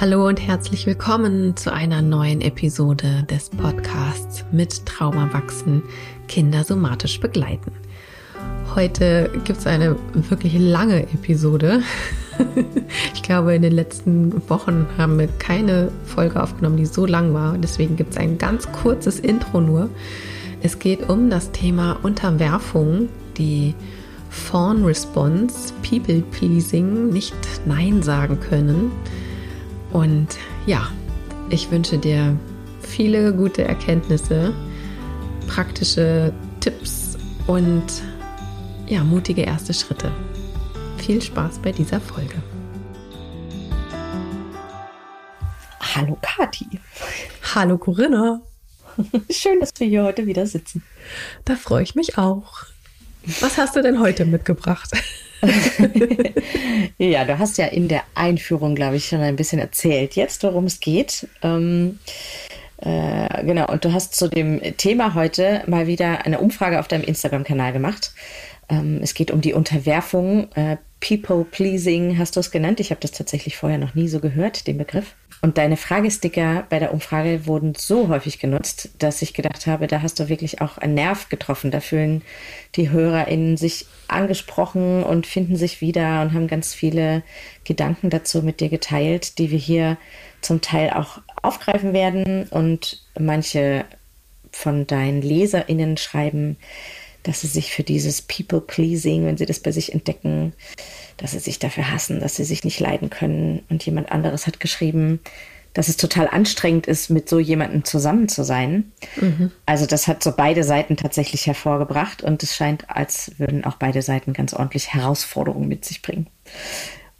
Hallo und herzlich willkommen zu einer neuen Episode des Podcasts mit Trauma wachsen, Kinder somatisch begleiten. Heute gibt es eine wirklich lange Episode. Ich glaube, in den letzten Wochen haben wir keine Folge aufgenommen, die so lang war. Deswegen gibt es ein ganz kurzes Intro nur. Es geht um das Thema Unterwerfung, die Fawn Response, People Pleasing, nicht Nein sagen können und ja, ich wünsche dir viele gute Erkenntnisse, praktische Tipps und ja, mutige erste Schritte. Viel Spaß bei dieser Folge. Hallo Kati. Hallo Corinna. Schön, dass wir hier heute wieder sitzen. Da freue ich mich auch. Was hast du denn heute mitgebracht? ja, du hast ja in der Einführung, glaube ich, schon ein bisschen erzählt, jetzt worum es geht. Ähm, äh, genau, und du hast zu dem Thema heute mal wieder eine Umfrage auf deinem Instagram-Kanal gemacht. Ähm, es geht um die Unterwerfung. Äh, People Pleasing hast du es genannt. Ich habe das tatsächlich vorher noch nie so gehört, den Begriff. Und deine Fragesticker bei der Umfrage wurden so häufig genutzt, dass ich gedacht habe, da hast du wirklich auch einen Nerv getroffen. Da fühlen die HörerInnen sich angesprochen und finden sich wieder und haben ganz viele Gedanken dazu mit dir geteilt, die wir hier zum Teil auch aufgreifen werden. Und manche von deinen LeserInnen schreiben, dass sie sich für dieses People-Pleasing, wenn sie das bei sich entdecken, dass sie sich dafür hassen, dass sie sich nicht leiden können. Und jemand anderes hat geschrieben, dass es total anstrengend ist, mit so jemandem zusammen zu sein. Mhm. Also das hat so beide Seiten tatsächlich hervorgebracht und es scheint, als würden auch beide Seiten ganz ordentlich Herausforderungen mit sich bringen.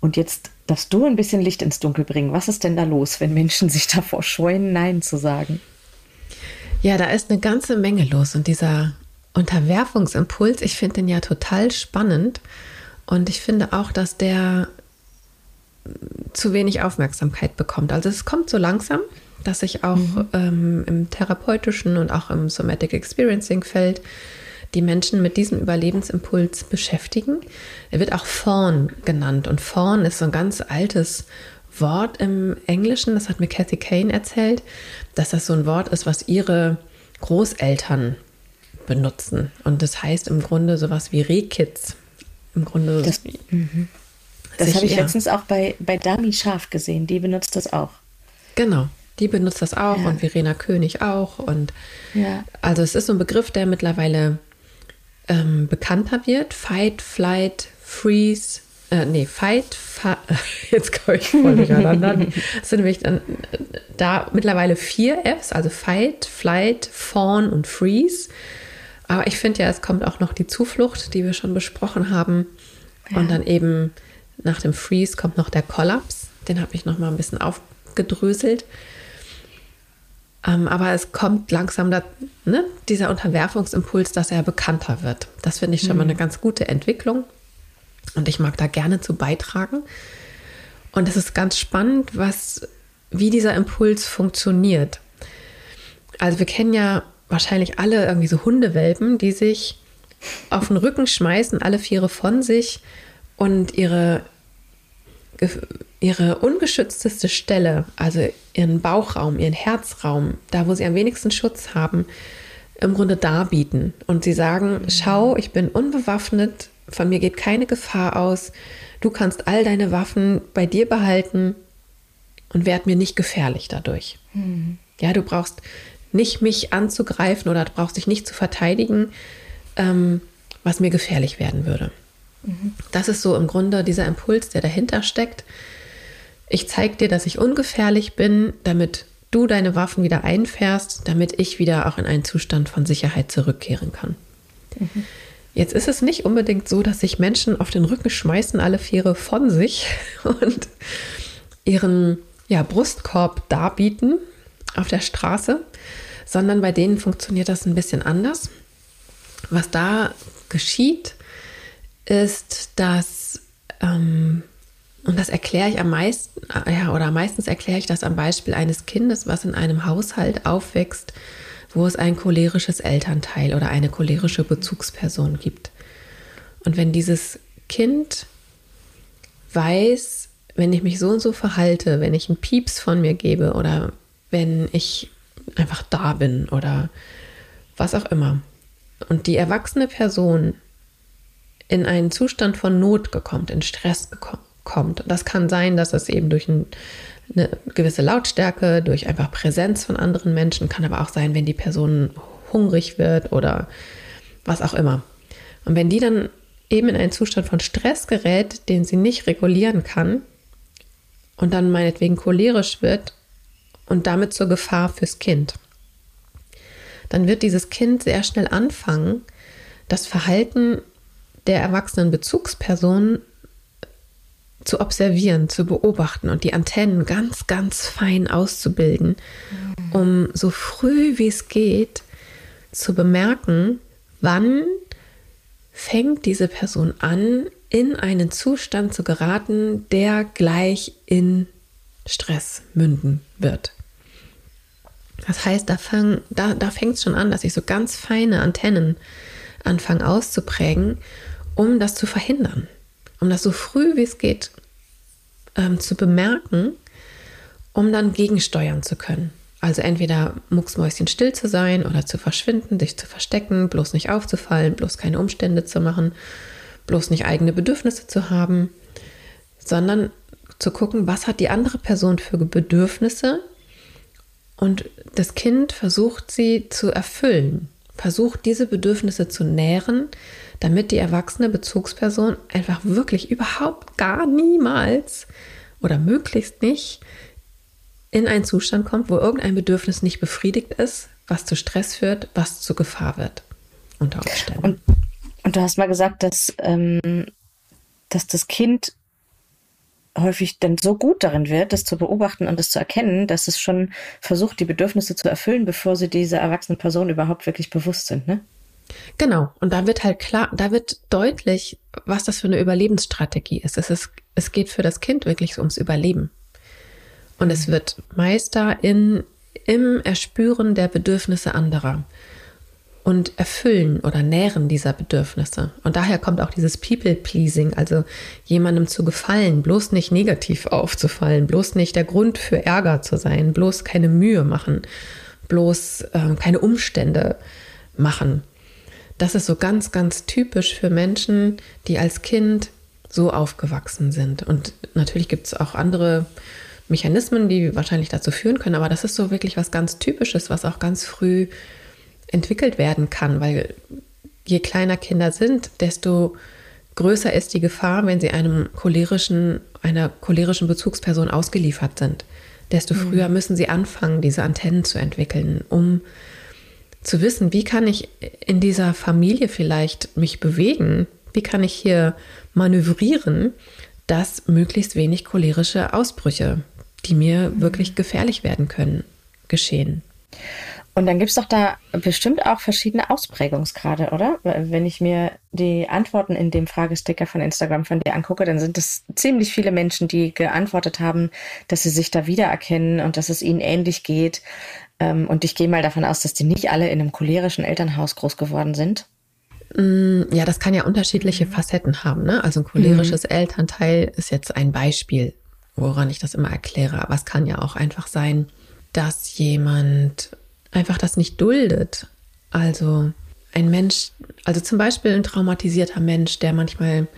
Und jetzt darfst du ein bisschen Licht ins Dunkel bringen. Was ist denn da los, wenn Menschen sich davor scheuen, Nein zu sagen? Ja, da ist eine ganze Menge los und dieser Unterwerfungsimpuls, ich finde den ja total spannend und ich finde auch, dass der zu wenig Aufmerksamkeit bekommt. Also es kommt so langsam, dass ich auch mhm. ähm, im therapeutischen und auch im Somatic Experiencing Feld die Menschen mit diesem Überlebensimpuls beschäftigen. Er wird auch Fawn genannt und Fawn ist so ein ganz altes Wort im Englischen, das hat mir Kathy Kane erzählt, dass das so ein Wort ist, was ihre Großeltern benutzen. Und das heißt im Grunde sowas wie Rehkitz. Im Grunde. Das, mhm. das habe ich letztens auch bei, bei Dami Scharf gesehen. Die benutzt das auch. Genau. Die benutzt das auch ja. und Verena König auch. Und ja. also es ist so ein Begriff, der mittlerweile ähm, bekannter wird. Fight, Flight, Freeze, äh, nee, Fight, fa jetzt komme ich voll durcheinander. Es sind nämlich dann da mittlerweile vier Fs, also Fight, Flight, Fawn und Freeze. Aber ich finde ja, es kommt auch noch die Zuflucht, die wir schon besprochen haben. Ja. Und dann eben nach dem Freeze kommt noch der Kollaps. Den habe ich noch mal ein bisschen aufgedröselt. Ähm, aber es kommt langsam da, ne, dieser Unterwerfungsimpuls, dass er bekannter wird. Das finde ich schon mhm. mal eine ganz gute Entwicklung. Und ich mag da gerne zu beitragen. Und es ist ganz spannend, was, wie dieser Impuls funktioniert. Also wir kennen ja wahrscheinlich alle irgendwie so Hundewelpen, die sich auf den Rücken schmeißen, alle Viere von sich und ihre, ihre ungeschützteste Stelle, also ihren Bauchraum, ihren Herzraum, da wo sie am wenigsten Schutz haben, im Grunde darbieten. Und sie sagen, schau, ich bin unbewaffnet, von mir geht keine Gefahr aus, du kannst all deine Waffen bei dir behalten und werd mir nicht gefährlich dadurch. Mhm. Ja, du brauchst nicht mich anzugreifen oder brauchst dich nicht zu verteidigen, ähm, was mir gefährlich werden würde. Mhm. Das ist so im Grunde dieser Impuls, der dahinter steckt. Ich zeige dir, dass ich ungefährlich bin, damit du deine Waffen wieder einfährst, damit ich wieder auch in einen Zustand von Sicherheit zurückkehren kann. Mhm. Jetzt ist es nicht unbedingt so, dass sich Menschen auf den Rücken schmeißen, alle Viere von sich und ihren ja, Brustkorb darbieten auf der Straße, sondern bei denen funktioniert das ein bisschen anders. Was da geschieht, ist, dass, ähm, und das erkläre ich am meisten, äh, ja, oder meistens erkläre ich das am Beispiel eines Kindes, was in einem Haushalt aufwächst, wo es ein cholerisches Elternteil oder eine cholerische Bezugsperson gibt. Und wenn dieses Kind weiß, wenn ich mich so und so verhalte, wenn ich einen Pieps von mir gebe oder wenn ich einfach da bin oder was auch immer. Und die erwachsene Person in einen Zustand von Not gekommen, in Stress kommt. Das kann sein, dass es eben durch ein, eine gewisse Lautstärke, durch einfach Präsenz von anderen Menschen, kann aber auch sein, wenn die Person hungrig wird oder was auch immer. Und wenn die dann eben in einen Zustand von Stress gerät, den sie nicht regulieren kann und dann meinetwegen cholerisch wird und damit zur Gefahr fürs Kind, dann wird dieses Kind sehr schnell anfangen, das Verhalten der erwachsenen Bezugsperson zu observieren, zu beobachten und die Antennen ganz, ganz fein auszubilden, um so früh wie es geht zu bemerken, wann fängt diese Person an, in einen Zustand zu geraten, der gleich in Stress münden wird. Das heißt, da, fang, da, da fängt es schon an, dass ich so ganz feine Antennen anfange auszuprägen, um das zu verhindern. Um das so früh wie es geht ähm, zu bemerken, um dann gegensteuern zu können. Also entweder mucksmäuschen still zu sein oder zu verschwinden, sich zu verstecken, bloß nicht aufzufallen, bloß keine Umstände zu machen, bloß nicht eigene Bedürfnisse zu haben, sondern zu gucken, was hat die andere Person für Bedürfnisse und das Kind versucht sie zu erfüllen, versucht diese Bedürfnisse zu nähren, damit die erwachsene Bezugsperson einfach wirklich überhaupt gar niemals oder möglichst nicht in einen Zustand kommt, wo irgendein Bedürfnis nicht befriedigt ist, was zu Stress führt, was zu Gefahr wird unter Umständen. Und, und du hast mal gesagt, dass, ähm, dass das Kind häufig dann so gut darin wird, das zu beobachten und das zu erkennen, dass es schon versucht, die Bedürfnisse zu erfüllen, bevor sie diese erwachsene Person überhaupt wirklich bewusst sind, ne? Genau. Und da wird halt klar, da wird deutlich, was das für eine Überlebensstrategie ist. Es ist, es geht für das Kind wirklich ums Überleben. Und es wird Meister in, im Erspüren der Bedürfnisse anderer und Erfüllen oder Nähren dieser Bedürfnisse. Und daher kommt auch dieses People-Pleasing, also jemandem zu gefallen, bloß nicht negativ aufzufallen, bloß nicht der Grund für Ärger zu sein, bloß keine Mühe machen, bloß äh, keine Umstände machen. Das ist so ganz, ganz typisch für Menschen, die als Kind so aufgewachsen sind. Und natürlich gibt es auch andere Mechanismen, die wahrscheinlich dazu führen können, aber das ist so wirklich was ganz Typisches, was auch ganz früh entwickelt werden kann, weil je kleiner Kinder sind, desto größer ist die Gefahr, wenn sie einem cholerischen, einer cholerischen Bezugsperson ausgeliefert sind. Desto mhm. früher müssen sie anfangen, diese Antennen zu entwickeln, um zu wissen, wie kann ich in dieser Familie vielleicht mich bewegen, wie kann ich hier manövrieren, dass möglichst wenig cholerische Ausbrüche die mir wirklich gefährlich werden können, geschehen. Und dann gibt es doch da bestimmt auch verschiedene Ausprägungsgrade, oder? Wenn ich mir die Antworten in dem Fragesticker von Instagram von dir angucke, dann sind es ziemlich viele Menschen, die geantwortet haben, dass sie sich da wiedererkennen und dass es ihnen ähnlich geht. Ähm, und ich gehe mal davon aus, dass die nicht alle in einem cholerischen Elternhaus groß geworden sind. Mm, ja, das kann ja unterschiedliche Facetten haben. Ne? Also ein cholerisches mhm. Elternteil ist jetzt ein Beispiel woran ich das immer erkläre. Aber es kann ja auch einfach sein, dass jemand einfach das nicht duldet. Also ein Mensch, also zum Beispiel ein traumatisierter Mensch, der manchmal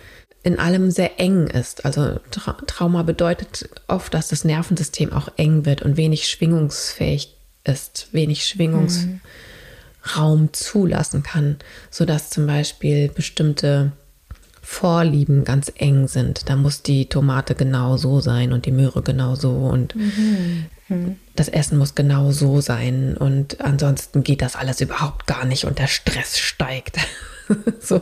in allem sehr eng ist. Also Tra Trauma bedeutet oft, dass das Nervensystem auch eng wird und wenig schwingungsfähig ist, wenig Schwingungsraum mhm. zulassen kann, sodass zum Beispiel bestimmte Vorlieben ganz eng sind. Da muss die Tomate genau so sein und die Möhre genau so und mhm. Mhm. das Essen muss genau so sein und ansonsten geht das alles überhaupt gar nicht und der Stress steigt. so.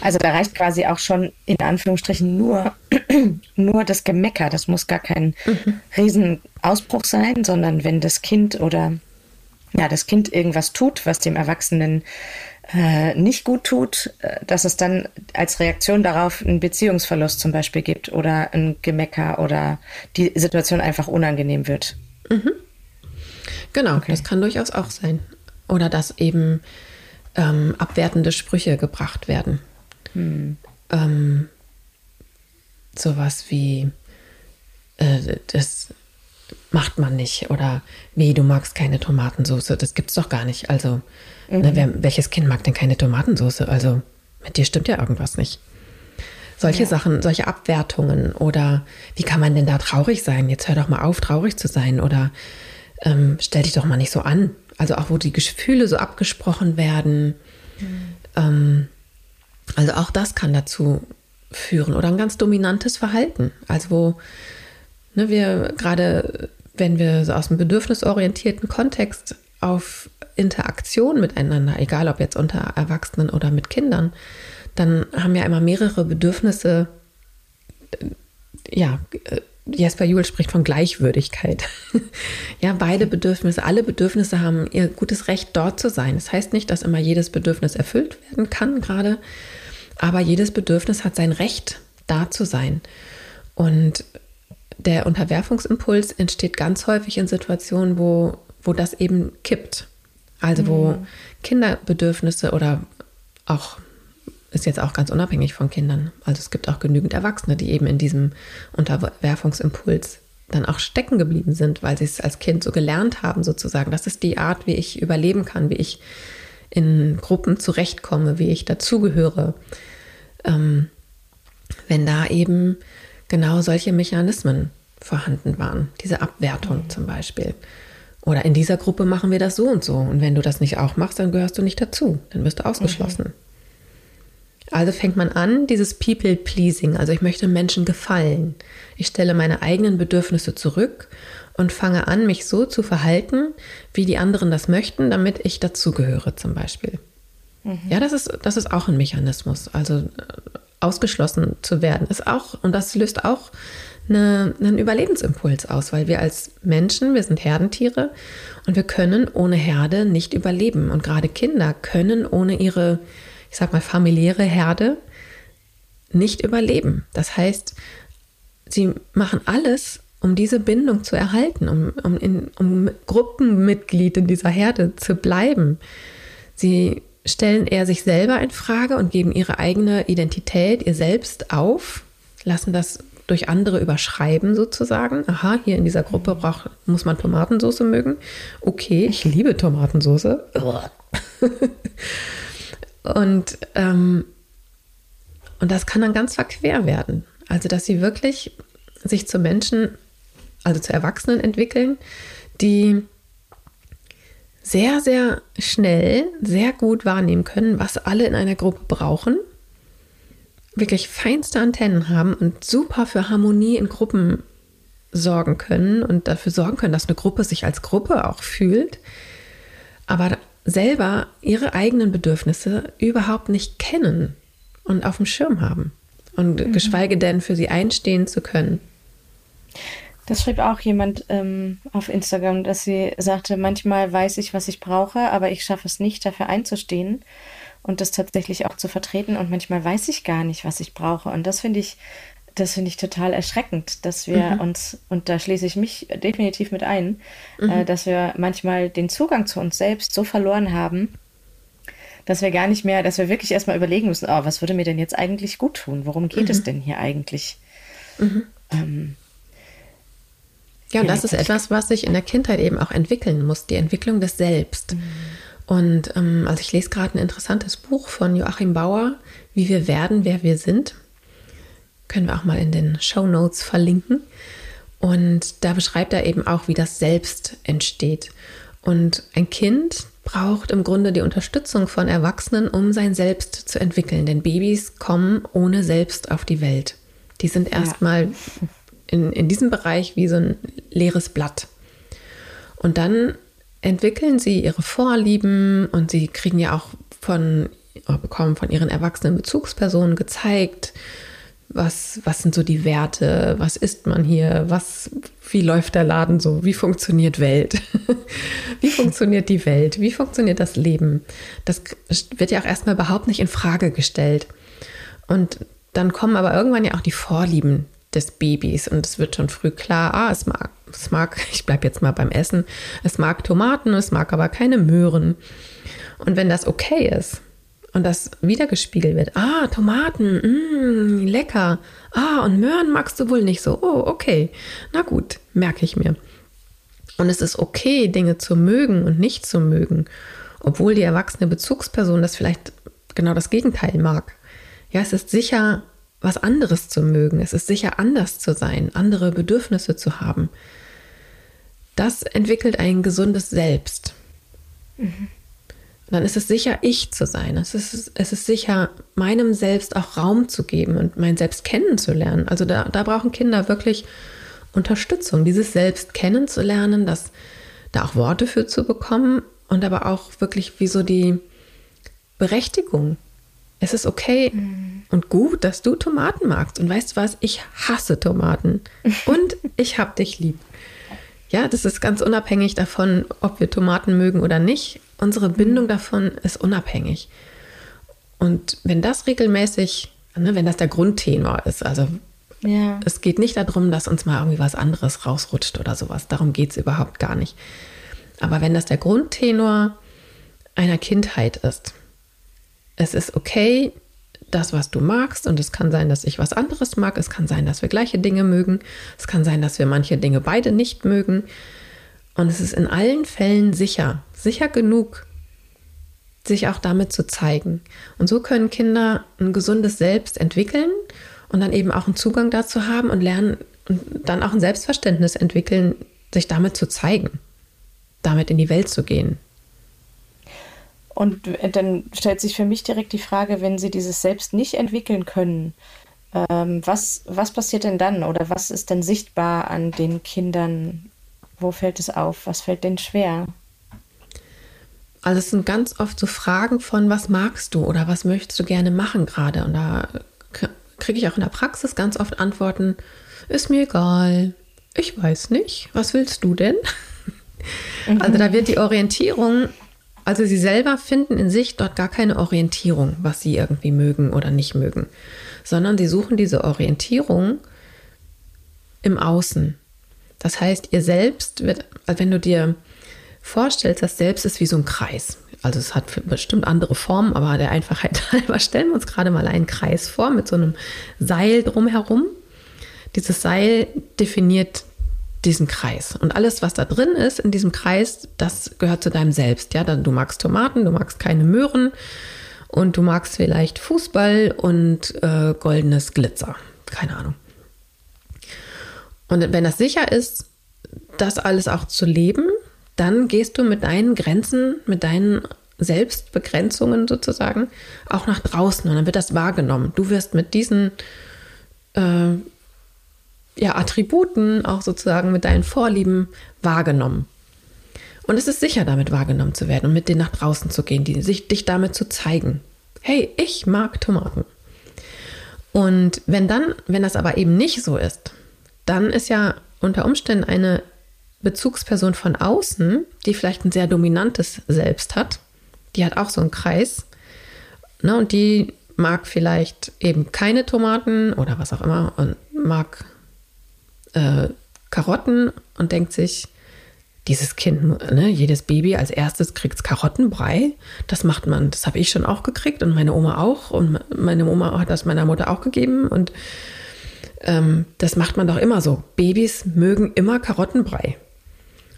Also da reicht quasi auch schon in Anführungsstrichen nur, nur das Gemecker. Das muss gar kein mhm. Riesenausbruch sein, sondern wenn das Kind oder ja, das Kind irgendwas tut, was dem Erwachsenen äh, nicht gut tut, äh, dass es dann als Reaktion darauf einen Beziehungsverlust zum Beispiel gibt oder ein Gemecker oder die Situation einfach unangenehm wird. Mhm. Genau, okay. das kann durchaus auch sein. Oder dass eben ähm, abwertende Sprüche gebracht werden. Hm. Ähm, sowas wie, äh, das macht man nicht. Oder wie, du magst keine Tomatensauce, das gibt's doch gar nicht. Also, mhm. ne, wer, welches Kind mag denn keine Tomatensauce? Also, mit dir stimmt ja irgendwas nicht. Solche ja. Sachen, solche Abwertungen oder wie kann man denn da traurig sein? Jetzt hör doch mal auf, traurig zu sein oder ähm, stell dich doch mal nicht so an. Also auch wo die Gefühle so abgesprochen werden. Mhm. Ähm, also auch das kann dazu führen oder ein ganz dominantes Verhalten. Also wo ne, wir gerade, wenn wir so aus dem bedürfnisorientierten Kontext auf Interaktion miteinander, egal ob jetzt unter Erwachsenen oder mit Kindern, dann haben ja immer mehrere Bedürfnisse, ja, äh, Jesper Juhl spricht von Gleichwürdigkeit. ja, beide Bedürfnisse, alle Bedürfnisse haben ihr gutes Recht, dort zu sein. Das heißt nicht, dass immer jedes Bedürfnis erfüllt werden kann, gerade, aber jedes Bedürfnis hat sein Recht, da zu sein. Und der Unterwerfungsimpuls entsteht ganz häufig in Situationen, wo, wo das eben kippt. Also wo mhm. Kinderbedürfnisse oder auch ist jetzt auch ganz unabhängig von Kindern. Also es gibt auch genügend Erwachsene, die eben in diesem Unterwerfungsimpuls dann auch stecken geblieben sind, weil sie es als Kind so gelernt haben, sozusagen. Das ist die Art, wie ich überleben kann, wie ich in Gruppen zurechtkomme, wie ich dazugehöre. Ähm, wenn da eben genau solche Mechanismen vorhanden waren, diese Abwertung mhm. zum Beispiel. Oder in dieser Gruppe machen wir das so und so. Und wenn du das nicht auch machst, dann gehörst du nicht dazu. Dann wirst du ausgeschlossen. Mhm. Also fängt man an, dieses People-Pleasing, also ich möchte Menschen gefallen. Ich stelle meine eigenen Bedürfnisse zurück und fange an, mich so zu verhalten, wie die anderen das möchten, damit ich dazugehöre zum Beispiel. Mhm. Ja, das ist, das ist auch ein Mechanismus. Also äh, ausgeschlossen zu werden ist auch, und das löst auch eine, einen Überlebensimpuls aus, weil wir als Menschen, wir sind Herdentiere und wir können ohne Herde nicht überleben. Und gerade Kinder können ohne ihre ich sag mal, familiäre Herde nicht überleben. Das heißt, sie machen alles, um diese Bindung zu erhalten, um, um, in, um Gruppenmitglied in dieser Herde zu bleiben. Sie stellen eher sich selber in Frage und geben ihre eigene Identität, ihr Selbst auf, lassen das durch andere überschreiben sozusagen. Aha, hier in dieser Gruppe brauch, muss man Tomatensauce mögen. Okay, ich liebe Tomatensauce. Und, ähm, und das kann dann ganz verquer werden. Also, dass sie wirklich sich zu Menschen, also zu Erwachsenen entwickeln, die sehr, sehr schnell, sehr gut wahrnehmen können, was alle in einer Gruppe brauchen, wirklich feinste Antennen haben und super für Harmonie in Gruppen sorgen können und dafür sorgen können, dass eine Gruppe sich als Gruppe auch fühlt. Aber selber ihre eigenen Bedürfnisse überhaupt nicht kennen und auf dem Schirm haben und mhm. geschweige denn für sie einstehen zu können. Das schrieb auch jemand ähm, auf Instagram, dass sie sagte, manchmal weiß ich, was ich brauche, aber ich schaffe es nicht, dafür einzustehen und das tatsächlich auch zu vertreten. Und manchmal weiß ich gar nicht, was ich brauche. Und das finde ich das finde ich total erschreckend, dass wir mhm. uns, und da schließe ich mich definitiv mit ein, mhm. äh, dass wir manchmal den Zugang zu uns selbst so verloren haben, dass wir gar nicht mehr, dass wir wirklich erstmal überlegen müssen, oh, was würde mir denn jetzt eigentlich gut tun? Worum geht mhm. es denn hier eigentlich? Mhm. Ähm, ja, und das ist etwas, was sich in der Kindheit eben auch entwickeln muss, die Entwicklung des Selbst. Und ähm, also ich lese gerade ein interessantes Buch von Joachim Bauer, Wie wir werden, wer wir sind. Können wir auch mal in den Show Notes verlinken. Und da beschreibt er eben auch, wie das Selbst entsteht. Und ein Kind braucht im Grunde die Unterstützung von Erwachsenen, um sein Selbst zu entwickeln. Denn Babys kommen ohne Selbst auf die Welt. Die sind erstmal ja. in, in diesem Bereich wie so ein leeres Blatt. Und dann entwickeln sie ihre Vorlieben und sie kriegen ja auch von, bekommen von ihren erwachsenen Bezugspersonen gezeigt, was, was sind so die Werte? Was isst man hier? Was, wie läuft der Laden so? Wie funktioniert Welt? wie funktioniert die Welt? Wie funktioniert das Leben? Das wird ja auch erstmal überhaupt nicht in Frage gestellt. Und dann kommen aber irgendwann ja auch die Vorlieben des Babys und es wird schon früh klar, ah, es mag, es mag, ich bleibe jetzt mal beim Essen, es mag Tomaten, es mag aber keine Möhren. Und wenn das okay ist, und das wiedergespiegelt wird. Ah, Tomaten, mh, lecker. Ah, und Möhren magst du wohl nicht so. Oh, okay. Na gut, merke ich mir. Und es ist okay, Dinge zu mögen und nicht zu mögen, obwohl die erwachsene Bezugsperson das vielleicht genau das Gegenteil mag. Ja, es ist sicher, was anderes zu mögen. Es ist sicher, anders zu sein, andere Bedürfnisse zu haben. Das entwickelt ein gesundes Selbst. Mhm dann ist es sicher, ich zu sein. Es ist, es ist sicher, meinem Selbst auch Raum zu geben und mein Selbst kennenzulernen. Also da, da brauchen Kinder wirklich Unterstützung, dieses Selbst kennenzulernen, das da auch Worte für zu bekommen und aber auch wirklich wie so die Berechtigung. Es ist okay mhm. und gut, dass du Tomaten magst. Und weißt du was? Ich hasse Tomaten. Und ich hab dich lieb. Ja, das ist ganz unabhängig davon, ob wir Tomaten mögen oder nicht. Unsere Bindung davon ist unabhängig. Und wenn das regelmäßig, ne, wenn das der Grundtenor ist, also ja. es geht nicht darum, dass uns mal irgendwie was anderes rausrutscht oder sowas. Darum geht es überhaupt gar nicht. Aber wenn das der Grundtenor einer Kindheit ist, es ist okay, das, was du magst, und es kann sein, dass ich was anderes mag, es kann sein, dass wir gleiche Dinge mögen, es kann sein, dass wir manche Dinge beide nicht mögen. Und es ist in allen Fällen sicher, sicher genug, sich auch damit zu zeigen. Und so können Kinder ein gesundes Selbst entwickeln und dann eben auch einen Zugang dazu haben und lernen und dann auch ein Selbstverständnis entwickeln, sich damit zu zeigen, damit in die Welt zu gehen. Und dann stellt sich für mich direkt die Frage, wenn sie dieses Selbst nicht entwickeln können, ähm, was, was passiert denn dann oder was ist denn sichtbar an den Kindern? Wo fällt es auf? Was fällt denen schwer? Also es sind ganz oft so Fragen von, was magst du oder was möchtest du gerne machen gerade? Und da kriege ich auch in der Praxis ganz oft Antworten, ist mir egal, ich weiß nicht, was willst du denn? Mhm. Also da wird die Orientierung also sie selber finden in sich dort gar keine Orientierung, was sie irgendwie mögen oder nicht mögen, sondern sie suchen diese Orientierung im Außen. Das heißt, ihr Selbst wird, also wenn du dir vorstellst, das Selbst ist wie so ein Kreis. Also es hat bestimmt andere Formen, aber der Einfachheit halber stellen wir uns gerade mal einen Kreis vor mit so einem Seil drumherum. Dieses Seil definiert diesen Kreis. Und alles, was da drin ist in diesem Kreis, das gehört zu deinem Selbst. Ja, du magst Tomaten, du magst keine Möhren und du magst vielleicht Fußball und äh, goldenes Glitzer. Keine Ahnung. Und wenn das sicher ist, das alles auch zu leben, dann gehst du mit deinen Grenzen, mit deinen Selbstbegrenzungen sozusagen auch nach draußen und dann wird das wahrgenommen. Du wirst mit diesen äh, ja, Attributen, auch sozusagen mit deinen Vorlieben wahrgenommen. Und es ist sicher, damit wahrgenommen zu werden und mit denen nach draußen zu gehen, die, sich, dich damit zu zeigen. Hey, ich mag Tomaten. Und wenn dann, wenn das aber eben nicht so ist, dann ist ja unter Umständen eine Bezugsperson von außen, die vielleicht ein sehr dominantes Selbst hat, die hat auch so einen Kreis, ne, und die mag vielleicht eben keine Tomaten oder was auch immer und mag äh, Karotten und denkt sich, dieses Kind, ne, jedes Baby als erstes kriegt Karottenbrei. Das macht man, das habe ich schon auch gekriegt und meine Oma auch. Und meine Oma hat das meiner Mutter auch gegeben. Und ähm, das macht man doch immer so. Babys mögen immer Karottenbrei.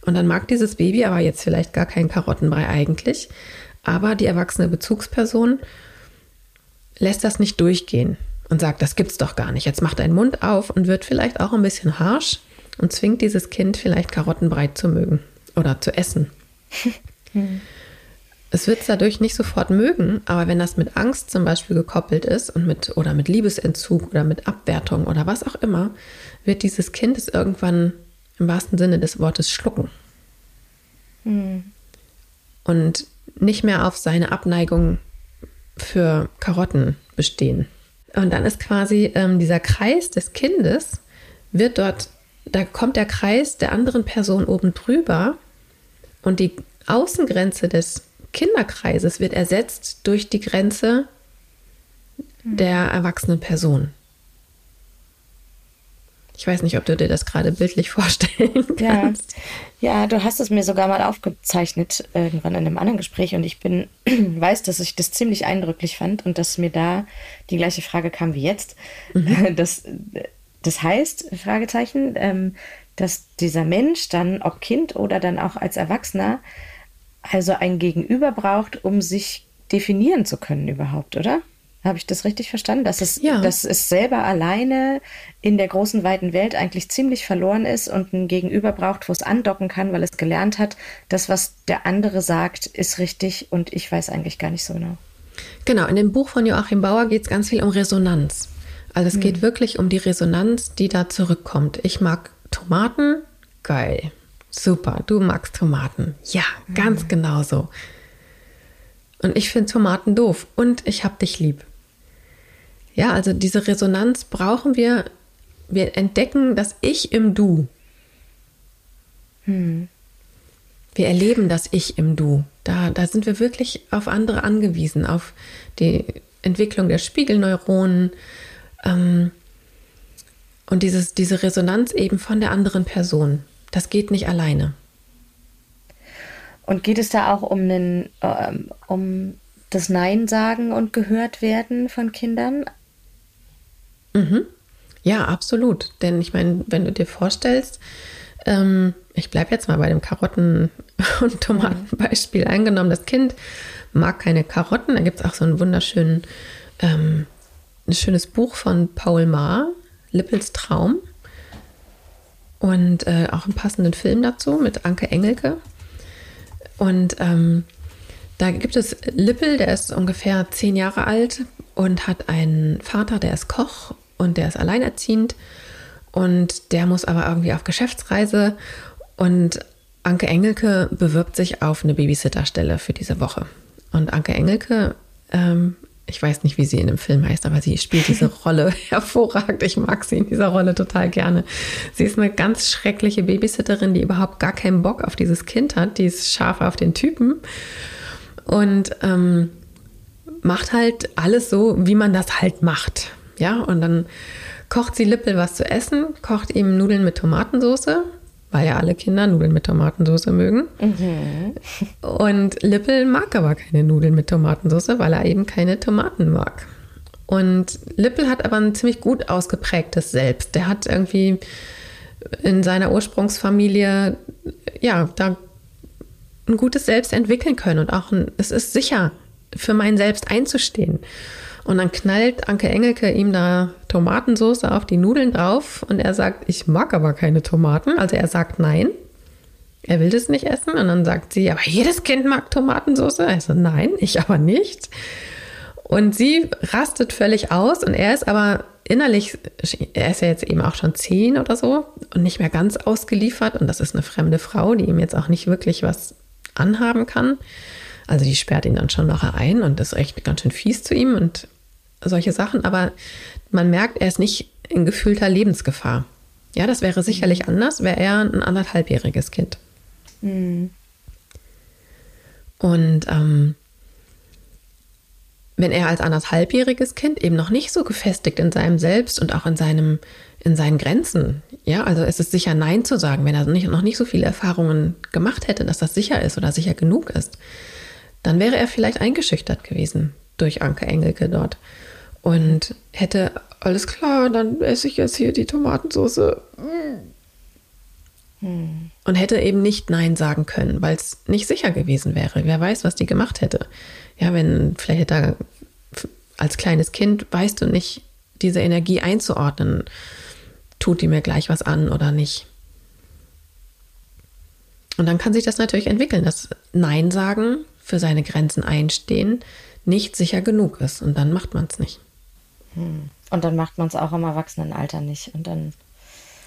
Und dann mag dieses Baby aber jetzt vielleicht gar keinen Karottenbrei eigentlich. Aber die erwachsene Bezugsperson lässt das nicht durchgehen und sagt, das gibt's doch gar nicht. Jetzt macht dein Mund auf und wird vielleicht auch ein bisschen harsh und zwingt dieses Kind vielleicht Karottenbrei zu mögen oder zu essen. hm. Es wird es dadurch nicht sofort mögen, aber wenn das mit Angst zum Beispiel gekoppelt ist und mit oder mit Liebesentzug oder mit Abwertung oder was auch immer, wird dieses Kind es irgendwann im wahrsten Sinne des Wortes schlucken. Hm. Und nicht mehr auf seine Abneigung für Karotten bestehen. Und dann ist quasi ähm, dieser Kreis des Kindes, wird dort, da kommt der Kreis der anderen Person oben drüber und die Außengrenze des Kinderkreises wird ersetzt durch die Grenze der erwachsenen Person. Ich weiß nicht, ob du dir das gerade bildlich vorstellen kannst. Ja. ja, du hast es mir sogar mal aufgezeichnet irgendwann in einem anderen Gespräch und ich bin weiß, dass ich das ziemlich eindrücklich fand und dass mir da die gleiche Frage kam wie jetzt. Mhm. Das, das heißt, Fragezeichen, ähm, dass dieser Mensch dann, ob Kind oder dann auch als Erwachsener, also ein Gegenüber braucht, um sich definieren zu können überhaupt, oder? Habe ich das richtig verstanden? Dass es, ja. dass es selber alleine in der großen, weiten Welt eigentlich ziemlich verloren ist und ein Gegenüber braucht, wo es andocken kann, weil es gelernt hat, das, was der andere sagt, ist richtig und ich weiß eigentlich gar nicht so genau. Genau, in dem Buch von Joachim Bauer geht es ganz viel um Resonanz. Also es hm. geht wirklich um die Resonanz, die da zurückkommt. Ich mag Tomaten, geil. Super, du magst Tomaten. Ja, ganz hm. genau so. Und ich finde Tomaten doof und ich hab dich lieb. Ja, also diese Resonanz brauchen wir. Wir entdecken das Ich im Du. Hm. Wir erleben das Ich im Du. Da, da sind wir wirklich auf andere angewiesen, auf die Entwicklung der Spiegelneuronen ähm, und dieses, diese Resonanz eben von der anderen Person. Das geht nicht alleine. Und geht es da auch um, einen, ähm, um das Nein sagen und gehört werden von Kindern? Mhm. Ja, absolut. Denn ich meine, wenn du dir vorstellst, ähm, ich bleibe jetzt mal bei dem Karotten- und Tomatenbeispiel eingenommen, das Kind mag keine Karotten. Da gibt es auch so einen wunderschönen, ähm, ein schönes Buch von Paul Maar, Lippels Traum. Und äh, auch einen passenden Film dazu mit Anke Engelke. Und ähm, da gibt es Lippel, der ist ungefähr zehn Jahre alt und hat einen Vater, der ist Koch und der ist alleinerziehend und der muss aber irgendwie auf Geschäftsreise und Anke Engelke bewirbt sich auf eine Babysitterstelle für diese Woche. Und Anke Engelke, ähm, ich weiß nicht, wie sie in dem Film heißt, aber sie spielt diese Rolle hervorragend. Ich mag sie in dieser Rolle total gerne. Sie ist eine ganz schreckliche Babysitterin, die überhaupt gar keinen Bock auf dieses Kind hat. Die ist scharf auf den Typen und ähm, macht halt alles so, wie man das halt macht. Ja, und dann kocht sie Lippel was zu essen, kocht ihm Nudeln mit Tomatensauce, weil ja alle Kinder Nudeln mit Tomatensauce mögen. Mhm. Und Lippel mag aber keine Nudeln mit Tomatensauce, weil er eben keine Tomaten mag. Und Lippel hat aber ein ziemlich gut ausgeprägtes Selbst. Der hat irgendwie in seiner Ursprungsfamilie, ja, da ein gutes Selbst entwickeln können und auch ein, es ist sicher, für mein Selbst einzustehen. Und dann knallt Anke Engelke ihm da Tomatensauce auf die Nudeln drauf und er sagt, ich mag aber keine Tomaten. Also er sagt nein. Er will das nicht essen. Und dann sagt sie, aber jedes Kind mag Tomatensauce. Er so, nein, ich aber nicht. Und sie rastet völlig aus und er ist aber innerlich, er ist ja jetzt eben auch schon zehn oder so und nicht mehr ganz ausgeliefert. Und das ist eine fremde Frau, die ihm jetzt auch nicht wirklich was anhaben kann. Also die sperrt ihn dann schon nachher ein und ist echt ganz schön fies zu ihm und solche Sachen, aber man merkt, er ist nicht in gefühlter Lebensgefahr. Ja, das wäre sicherlich mhm. anders, wäre er ein anderthalbjähriges Kind. Mhm. Und ähm, wenn er als anderthalbjähriges Kind eben noch nicht so gefestigt in seinem Selbst und auch in seinem in seinen Grenzen, ja, also es ist sicher Nein zu sagen, wenn er nicht, noch nicht so viele Erfahrungen gemacht hätte, dass das sicher ist oder sicher genug ist, dann wäre er vielleicht eingeschüchtert gewesen durch Anke Engelke dort und hätte alles klar, dann esse ich jetzt hier die Tomatensauce. Hm. Und hätte eben nicht Nein sagen können, weil es nicht sicher gewesen wäre. Wer weiß, was die gemacht hätte. Ja, wenn vielleicht hätte er als kleines Kind weißt du nicht, diese Energie einzuordnen. Tut die mir gleich was an oder nicht? Und dann kann sich das natürlich entwickeln, dass Nein sagen, für seine Grenzen einstehen, nicht sicher genug ist. Und dann macht man es nicht. Hm. Und dann macht man es auch im Erwachsenenalter nicht. Und dann.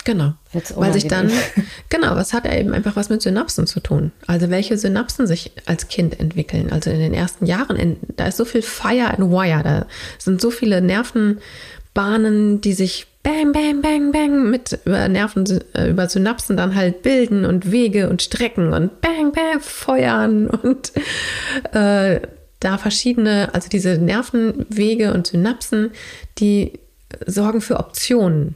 Genau. Weil sich dann, genau, was hat er eben einfach was mit Synapsen zu tun? Also welche Synapsen sich als Kind entwickeln. Also in den ersten Jahren, in, da ist so viel Fire and Wire, da sind so viele Nervenbahnen, die sich bang, bang, bang, bang mit über Nerven, äh, über Synapsen dann halt bilden und Wege und Strecken und bang, bang, feuern und äh, da verschiedene, also diese Nervenwege und Synapsen, die sorgen für Optionen.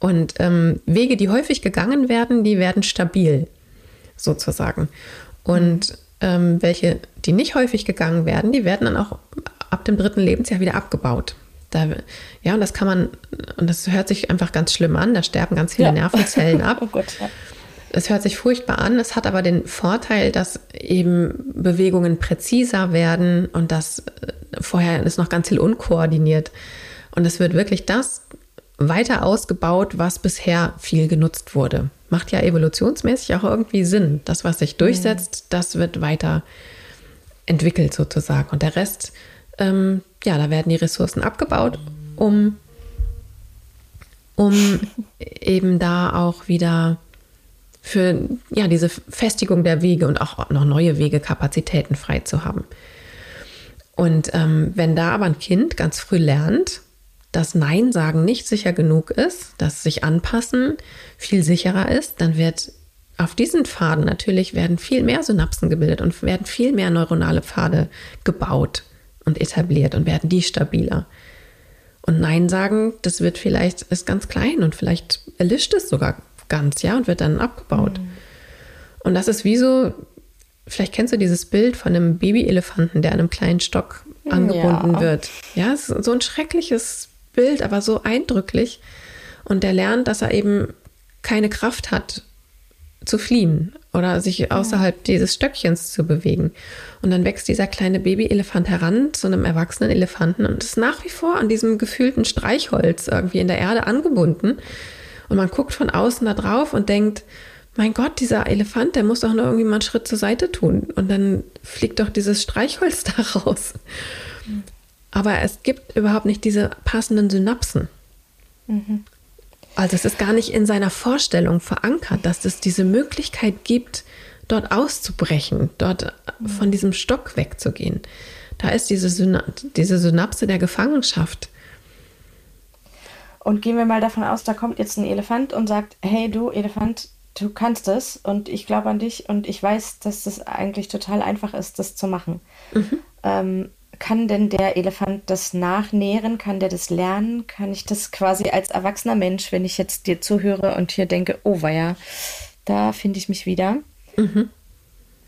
Und ähm, Wege, die häufig gegangen werden, die werden stabil, sozusagen. Und ähm, welche, die nicht häufig gegangen werden, die werden dann auch ab dem dritten Lebensjahr wieder abgebaut. Da, ja, und das kann man, und das hört sich einfach ganz schlimm an, da sterben ganz viele ja. Nervenzellen ab. oh Gott, ja. Es hört sich furchtbar an, es hat aber den Vorteil, dass eben Bewegungen präziser werden und das äh, vorher ist noch ganz viel unkoordiniert. Und es wird wirklich das weiter ausgebaut, was bisher viel genutzt wurde. Macht ja evolutionsmäßig auch irgendwie Sinn. Das, was sich durchsetzt, das wird weiter entwickelt sozusagen. Und der Rest, ähm, ja, da werden die Ressourcen abgebaut, um, um eben da auch wieder für ja, diese Festigung der Wege und auch noch neue Wegekapazitäten frei zu haben. Und ähm, wenn da aber ein Kind ganz früh lernt, dass Nein sagen nicht sicher genug ist, dass sich anpassen viel sicherer ist, dann wird auf diesen Pfaden natürlich werden viel mehr Synapsen gebildet und werden viel mehr neuronale Pfade gebaut und etabliert und werden die stabiler. Und Nein sagen, das wird vielleicht, ist ganz klein und vielleicht erlischt es sogar ganz, ja, und wird dann abgebaut. Mhm. Und das ist wie so, vielleicht kennst du dieses Bild von einem Babyelefanten, der an einem kleinen Stock angebunden ja. wird. Ja, es ist so ein schreckliches Bild, aber so eindrücklich. Und der lernt, dass er eben keine Kraft hat zu fliehen oder sich außerhalb dieses Stöckchens zu bewegen. Und dann wächst dieser kleine Babyelefant heran zu einem erwachsenen Elefanten und ist nach wie vor an diesem gefühlten Streichholz irgendwie in der Erde angebunden. Und man guckt von außen da drauf und denkt, mein Gott, dieser Elefant, der muss doch nur irgendwie mal einen Schritt zur Seite tun. Und dann fliegt doch dieses Streichholz da raus. Mhm. Aber es gibt überhaupt nicht diese passenden Synapsen. Mhm. Also es ist gar nicht in seiner Vorstellung verankert, dass es diese Möglichkeit gibt, dort auszubrechen, dort von diesem Stock wegzugehen. Da ist diese, Syna diese Synapse der Gefangenschaft. Und gehen wir mal davon aus, da kommt jetzt ein Elefant und sagt, hey du Elefant, du kannst es und ich glaube an dich und ich weiß, dass das eigentlich total einfach ist, das zu machen. Mhm. Ähm, kann denn der Elefant das nachnähren? Kann der das lernen? Kann ich das quasi als erwachsener Mensch, wenn ich jetzt dir zuhöre und hier denke, oh weia, da finde ich mich wieder, mhm.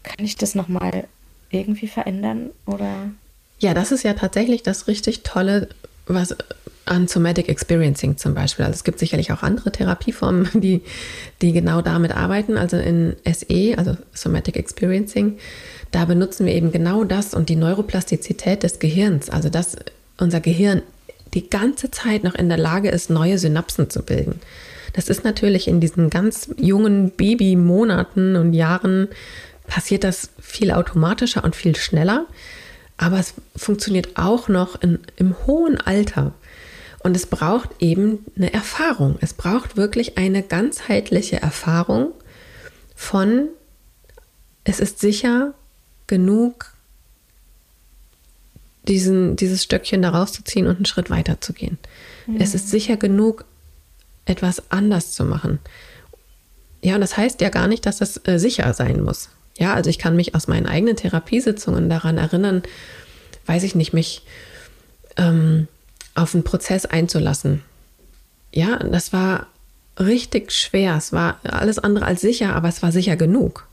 kann ich das nochmal irgendwie verändern oder? Ja, das ist ja tatsächlich das richtig Tolle, was an Somatic Experiencing zum Beispiel. Also es gibt sicherlich auch andere Therapieformen, die, die genau damit arbeiten. Also in SE, also Somatic Experiencing, da benutzen wir eben genau das und die Neuroplastizität des Gehirns, also dass unser Gehirn die ganze Zeit noch in der Lage ist, neue Synapsen zu bilden. Das ist natürlich in diesen ganz jungen Babymonaten und Jahren passiert das viel automatischer und viel schneller. Aber es funktioniert auch noch in, im hohen Alter. Und es braucht eben eine Erfahrung. Es braucht wirklich eine ganzheitliche Erfahrung von, es ist sicher, genug, diesen, dieses Stöckchen da rauszuziehen und einen Schritt weiter zu gehen. Mhm. Es ist sicher genug, etwas anders zu machen. Ja, und das heißt ja gar nicht, dass das äh, sicher sein muss. Ja, also ich kann mich aus meinen eigenen Therapiesitzungen daran erinnern, weiß ich nicht, mich ähm, auf einen Prozess einzulassen. Ja, das war richtig schwer. Es war alles andere als sicher, aber es war sicher genug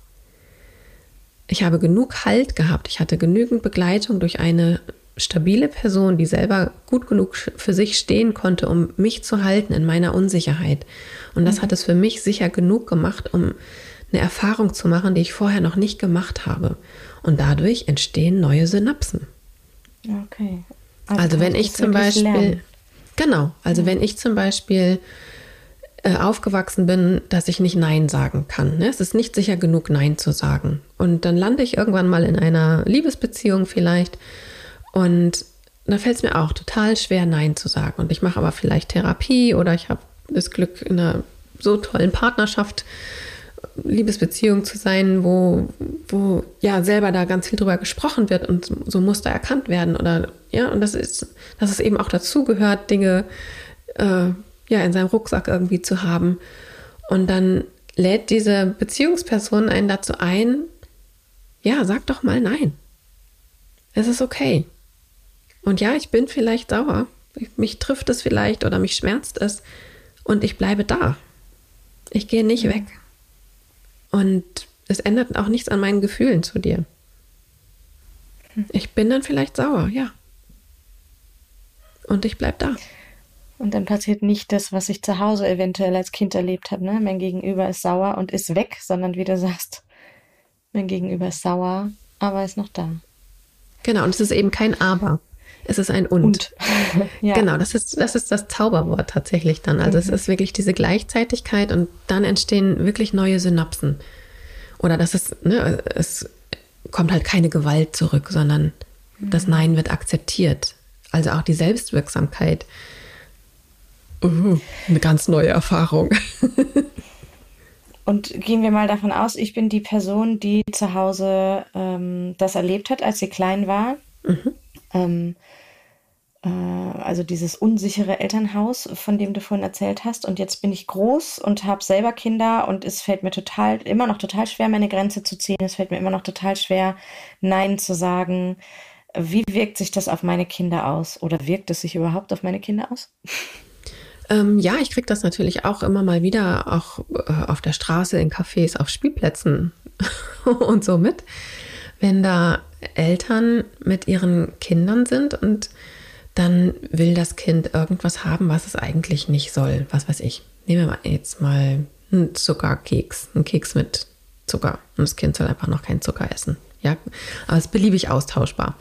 ich habe genug Halt gehabt. Ich hatte genügend Begleitung durch eine stabile Person, die selber gut genug für sich stehen konnte, um mich zu halten in meiner Unsicherheit. Und das mhm. hat es für mich sicher genug gemacht, um eine Erfahrung zu machen, die ich vorher noch nicht gemacht habe. Und dadurch entstehen neue Synapsen. Okay. Also, also wenn ich zum Beispiel, lernen. genau, also ja. wenn ich zum Beispiel äh, aufgewachsen bin, dass ich nicht Nein sagen kann. Ne? Es ist nicht sicher genug, Nein zu sagen. Und dann lande ich irgendwann mal in einer Liebesbeziehung vielleicht und da fällt es mir auch total schwer, Nein zu sagen. Und ich mache aber vielleicht Therapie oder ich habe das Glück, in einer so tollen Partnerschaft, Liebesbeziehung zu sein, wo, wo ja selber da ganz viel drüber gesprochen wird und so Muster erkannt werden. Oder ja, und das ist, dass es eben auch dazu gehört, Dinge äh, ja, in seinem Rucksack irgendwie zu haben. Und dann lädt diese Beziehungsperson einen dazu ein, ja, sag doch mal nein. Es ist okay. Und ja, ich bin vielleicht sauer. Mich trifft es vielleicht oder mich schmerzt es. und ich bleibe da. Ich gehe nicht weg. Und es ändert auch nichts an meinen Gefühlen zu dir. Ich bin dann vielleicht sauer, ja. Und ich bleib da. Und dann passiert nicht das, was ich zu Hause eventuell als Kind erlebt habe. Ne? Mein Gegenüber ist sauer und ist weg, sondern wie du sagst, mein Gegenüber ist sauer, aber ist noch da. Genau, und es ist eben kein Aber. Es ist ein Und. und. ja. Genau, das ist, das ist das Zauberwort tatsächlich dann. Also mhm. es ist wirklich diese Gleichzeitigkeit und dann entstehen wirklich neue Synapsen. Oder das ist, ne, es kommt halt keine Gewalt zurück, sondern mhm. das Nein wird akzeptiert. Also auch die Selbstwirksamkeit. Uh, eine ganz neue Erfahrung. Und gehen wir mal davon aus, ich bin die Person, die zu Hause ähm, das erlebt hat, als sie klein war. Mhm. Ähm, äh, also dieses unsichere Elternhaus, von dem du vorhin erzählt hast. Und jetzt bin ich groß und habe selber Kinder und es fällt mir total, immer noch total schwer, meine Grenze zu ziehen. Es fällt mir immer noch total schwer, Nein zu sagen. Wie wirkt sich das auf meine Kinder aus? Oder wirkt es sich überhaupt auf meine Kinder aus? Ähm, ja, ich kriege das natürlich auch immer mal wieder, auch äh, auf der Straße, in Cafés, auf Spielplätzen und so mit. Wenn da Eltern mit ihren Kindern sind und dann will das Kind irgendwas haben, was es eigentlich nicht soll. Was weiß ich. Nehmen wir jetzt mal einen Zuckerkeks, einen Keks mit Zucker. Und das Kind soll einfach noch keinen Zucker essen. Ja, aber es ist beliebig austauschbar.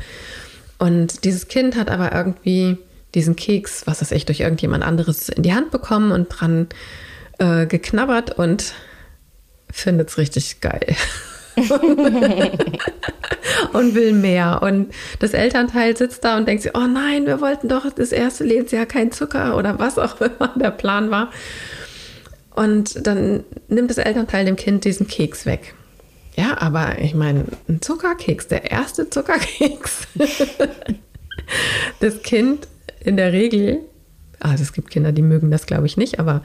Und dieses Kind hat aber irgendwie diesen Keks, was weiß ich, durch irgendjemand anderes in die Hand bekommen und dran äh, geknabbert und findet es richtig geil. und will mehr. Und das Elternteil sitzt da und denkt sich, oh nein, wir wollten doch das erste Lebensjahr kein Zucker oder was auch immer der Plan war. Und dann nimmt das Elternteil dem Kind diesen Keks weg. Ja, aber ich meine, ein Zuckerkeks, der erste Zuckerkeks. das Kind in der Regel also es gibt Kinder, die mögen das, glaube ich, nicht, aber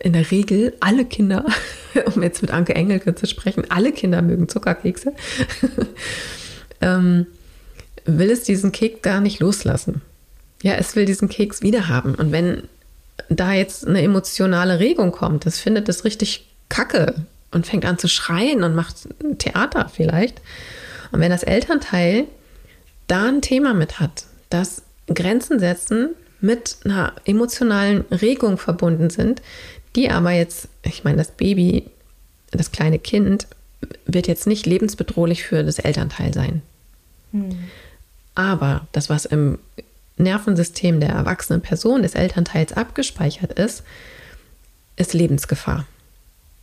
in der Regel alle Kinder, um jetzt mit Anke Engelke zu sprechen, alle Kinder mögen Zuckerkekse, ähm, will es diesen Keks gar nicht loslassen. Ja, es will diesen Keks wiederhaben. Und wenn da jetzt eine emotionale Regung kommt, das findet es richtig kacke und fängt an zu schreien und macht Theater vielleicht. Und wenn das Elternteil da ein Thema mit hat, dass Grenzen setzen mit einer emotionalen Regung verbunden sind, die aber jetzt, ich meine, das Baby, das kleine Kind, wird jetzt nicht lebensbedrohlich für das Elternteil sein. Hm. Aber das, was im Nervensystem der erwachsenen Person des Elternteils abgespeichert ist, ist Lebensgefahr.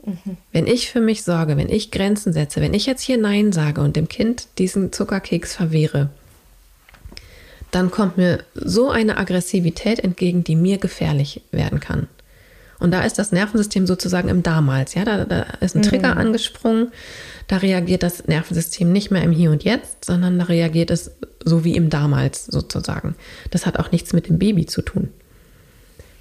Mhm. Wenn ich für mich sorge, wenn ich Grenzen setze, wenn ich jetzt hier Nein sage und dem Kind diesen Zuckerkeks verwehre, dann kommt mir so eine Aggressivität entgegen, die mir gefährlich werden kann. Und da ist das Nervensystem sozusagen im Damals. Ja, da, da ist ein Trigger mhm. angesprungen. Da reagiert das Nervensystem nicht mehr im Hier und Jetzt, sondern da reagiert es so wie im Damals sozusagen. Das hat auch nichts mit dem Baby zu tun,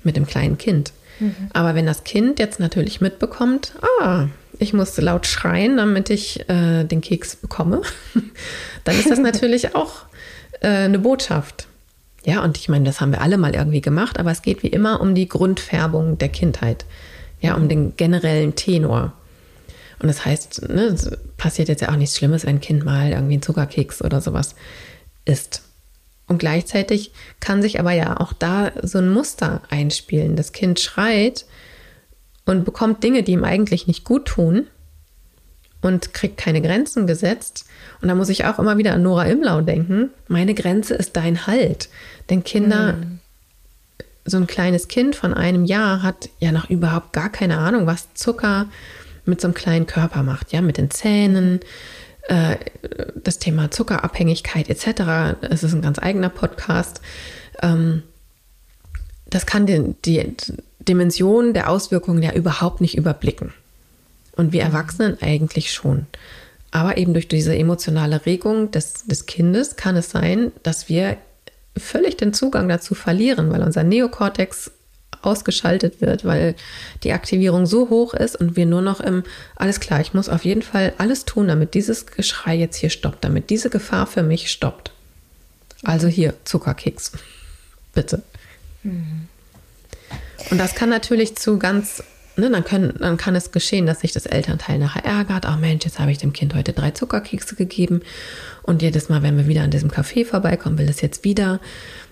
mit dem kleinen Kind. Mhm. Aber wenn das Kind jetzt natürlich mitbekommt, ah, ich muss laut schreien, damit ich äh, den Keks bekomme, dann ist das natürlich auch äh, eine Botschaft. Ja, und ich meine, das haben wir alle mal irgendwie gemacht, aber es geht wie immer um die Grundfärbung der Kindheit. Ja, um den generellen Tenor. Und das heißt, ne, es passiert jetzt ja auch nichts Schlimmes, wenn ein Kind mal irgendwie einen Zuckerkeks oder sowas isst. Und gleichzeitig kann sich aber ja auch da so ein Muster einspielen. Das Kind schreit und bekommt Dinge, die ihm eigentlich nicht gut tun und kriegt keine Grenzen gesetzt. Und da muss ich auch immer wieder an Nora Imlau denken. Meine Grenze ist dein Halt. Denn Kinder, mhm. so ein kleines Kind von einem Jahr hat ja noch überhaupt gar keine Ahnung, was Zucker mit so einem kleinen Körper macht. Ja, mit den Zähnen, äh, das Thema Zuckerabhängigkeit etc. Es ist ein ganz eigener Podcast. Ähm, das kann die, die Dimension der Auswirkungen ja überhaupt nicht überblicken. Und wir Erwachsenen eigentlich schon. Aber eben durch diese emotionale Regung des, des Kindes kann es sein, dass wir völlig den Zugang dazu verlieren, weil unser Neokortex ausgeschaltet wird, weil die Aktivierung so hoch ist und wir nur noch im, alles klar, ich muss auf jeden Fall alles tun, damit dieses Geschrei jetzt hier stoppt, damit diese Gefahr für mich stoppt. Also hier, Zuckerkeks. Bitte. Mhm. Und das kann natürlich zu ganz, ne, dann, können, dann kann es geschehen, dass sich das Elternteil nachher ärgert. Ach Mensch, jetzt habe ich dem Kind heute drei Zuckerkekse gegeben. Und jedes Mal, wenn wir wieder an diesem Café vorbeikommen, will es jetzt wieder.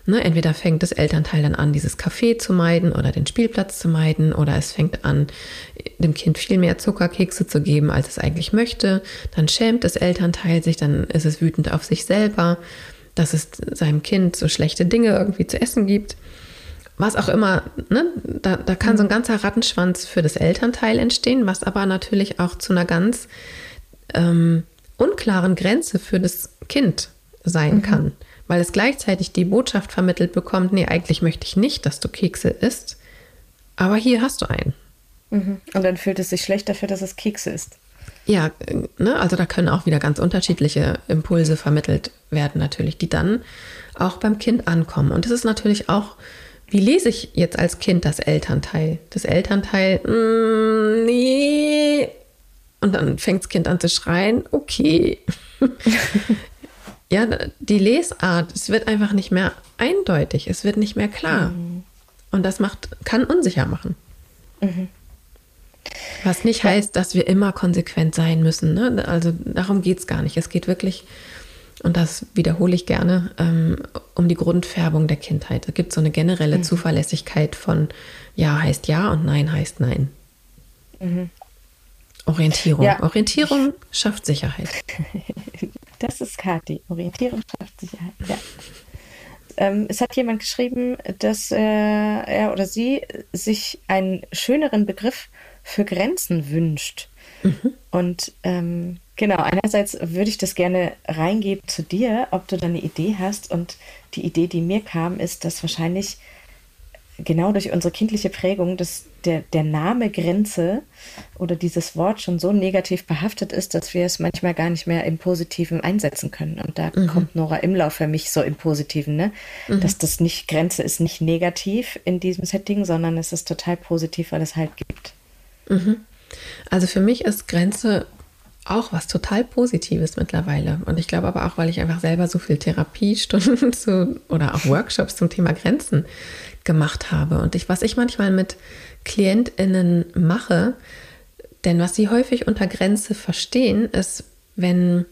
Ne, entweder fängt das Elternteil dann an, dieses Café zu meiden oder den Spielplatz zu meiden, oder es fängt an, dem Kind viel mehr Zuckerkekse zu geben, als es eigentlich möchte. Dann schämt das Elternteil sich, dann ist es wütend auf sich selber, dass es seinem Kind so schlechte Dinge irgendwie zu essen gibt. Was auch immer, ne? da, da kann so ein ganzer Rattenschwanz für das Elternteil entstehen, was aber natürlich auch zu einer ganz ähm, unklaren Grenze für das Kind sein mhm. kann weil es gleichzeitig die Botschaft vermittelt bekommt, nee, eigentlich möchte ich nicht, dass du Kekse isst, aber hier hast du einen. Mhm. Und dann fühlt es sich schlecht dafür, dass es Kekse ist. Ja, ne, also da können auch wieder ganz unterschiedliche Impulse vermittelt werden, natürlich, die dann auch beim Kind ankommen. Und es ist natürlich auch, wie lese ich jetzt als Kind das Elternteil? Das Elternteil, mm, nee. Und dann fängt das Kind an zu schreien, okay. ja, die Lesart, es wird einfach nicht mehr eindeutig, es wird nicht mehr klar. Mhm. Und das macht, kann unsicher machen. Mhm. Was nicht ja. heißt, dass wir immer konsequent sein müssen. Ne? Also darum geht es gar nicht. Es geht wirklich, und das wiederhole ich gerne, ähm, um die Grundfärbung der Kindheit. Es gibt so eine generelle mhm. Zuverlässigkeit von Ja heißt Ja und Nein heißt Nein. Mhm. Orientierung. Ja. Orientierung schafft Sicherheit. Das ist Kati. Orientierung schafft Sicherheit. Ja. Ähm, es hat jemand geschrieben, dass äh, er oder sie sich einen schöneren Begriff für Grenzen wünscht. Mhm. Und ähm, genau, einerseits würde ich das gerne reingeben zu dir, ob du da eine Idee hast. Und die Idee, die mir kam, ist, dass wahrscheinlich genau durch unsere kindliche Prägung, dass der, der Name Grenze oder dieses Wort schon so negativ behaftet ist, dass wir es manchmal gar nicht mehr im Positiven einsetzen können. Und da mhm. kommt Nora Imlau für mich so im Positiven, ne? Mhm. Dass das nicht, Grenze ist nicht negativ in diesem Setting, sondern es ist total positiv, weil es halt gibt. Mhm. Also für mich ist Grenze auch was total Positives mittlerweile. Und ich glaube aber auch, weil ich einfach selber so viel Therapiestunden zu, oder auch Workshops zum Thema Grenzen gemacht habe. Und ich, was ich manchmal mit KlientInnen mache, denn was sie häufig unter Grenze verstehen, ist, wenn,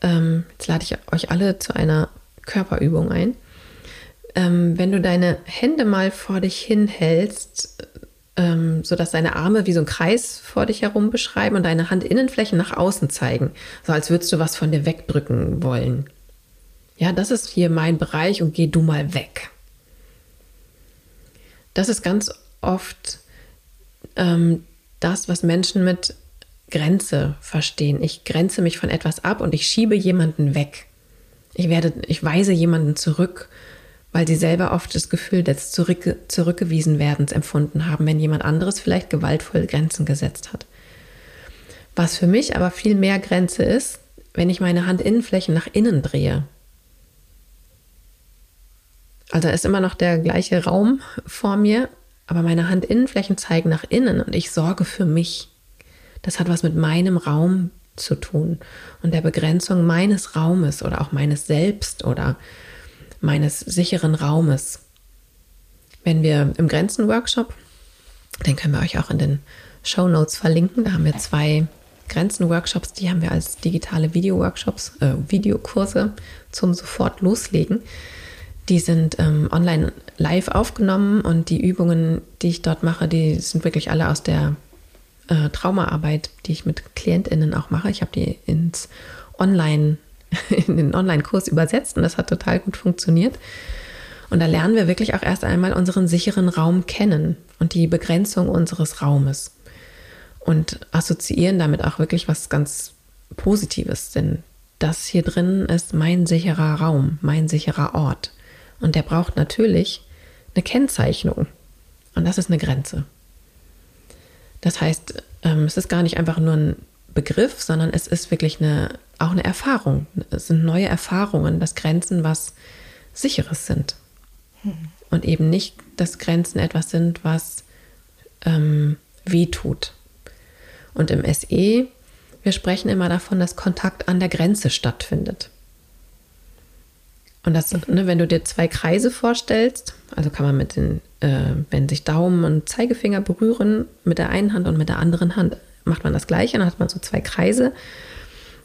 ähm, jetzt lade ich euch alle zu einer Körperübung ein, ähm, wenn du deine Hände mal vor dich hinhältst, ähm, sodass deine Arme wie so ein Kreis vor dich herum beschreiben und deine Handinnenflächen nach außen zeigen, so als würdest du was von dir wegdrücken wollen. Ja, das ist hier mein Bereich und geh du mal weg. Das ist ganz oft ähm, das, was Menschen mit Grenze verstehen. Ich grenze mich von etwas ab und ich schiebe jemanden weg. Ich werde, ich weise jemanden zurück, weil sie selber oft das Gefühl des zurück, zurückgewiesen werdens empfunden haben, wenn jemand anderes vielleicht gewaltvoll Grenzen gesetzt hat. Was für mich aber viel mehr Grenze ist, wenn ich meine Handinnenflächen nach innen drehe. Also ist immer noch der gleiche Raum vor mir, aber meine Handinnenflächen zeigen nach innen und ich sorge für mich. Das hat was mit meinem Raum zu tun und der Begrenzung meines Raumes oder auch meines Selbst oder meines sicheren Raumes. Wenn wir im Grenzen-Workshop, den können wir euch auch in den Show Notes verlinken, da haben wir zwei Grenzen-Workshops, die haben wir als digitale Video-Workshops, äh, Videokurse zum sofort loslegen. Die sind ähm, online live aufgenommen und die Übungen, die ich dort mache, die sind wirklich alle aus der äh, Traumaarbeit, die ich mit KlientInnen auch mache. Ich habe die ins Online, in den Online-Kurs übersetzt und das hat total gut funktioniert. Und da lernen wir wirklich auch erst einmal unseren sicheren Raum kennen und die Begrenzung unseres Raumes und assoziieren damit auch wirklich was ganz Positives, denn das hier drin ist mein sicherer Raum, mein sicherer Ort. Und der braucht natürlich eine Kennzeichnung. Und das ist eine Grenze. Das heißt, ähm, es ist gar nicht einfach nur ein Begriff, sondern es ist wirklich eine, auch eine Erfahrung. Es sind neue Erfahrungen, dass Grenzen was Sicheres sind. Und eben nicht, dass Grenzen etwas sind, was ähm, weh tut. Und im SE, wir sprechen immer davon, dass Kontakt an der Grenze stattfindet. Und das, ne, wenn du dir zwei Kreise vorstellst, also kann man mit den äh, wenn sich Daumen und Zeigefinger berühren mit der einen Hand und mit der anderen Hand, macht man das gleiche, dann hat man so zwei Kreise.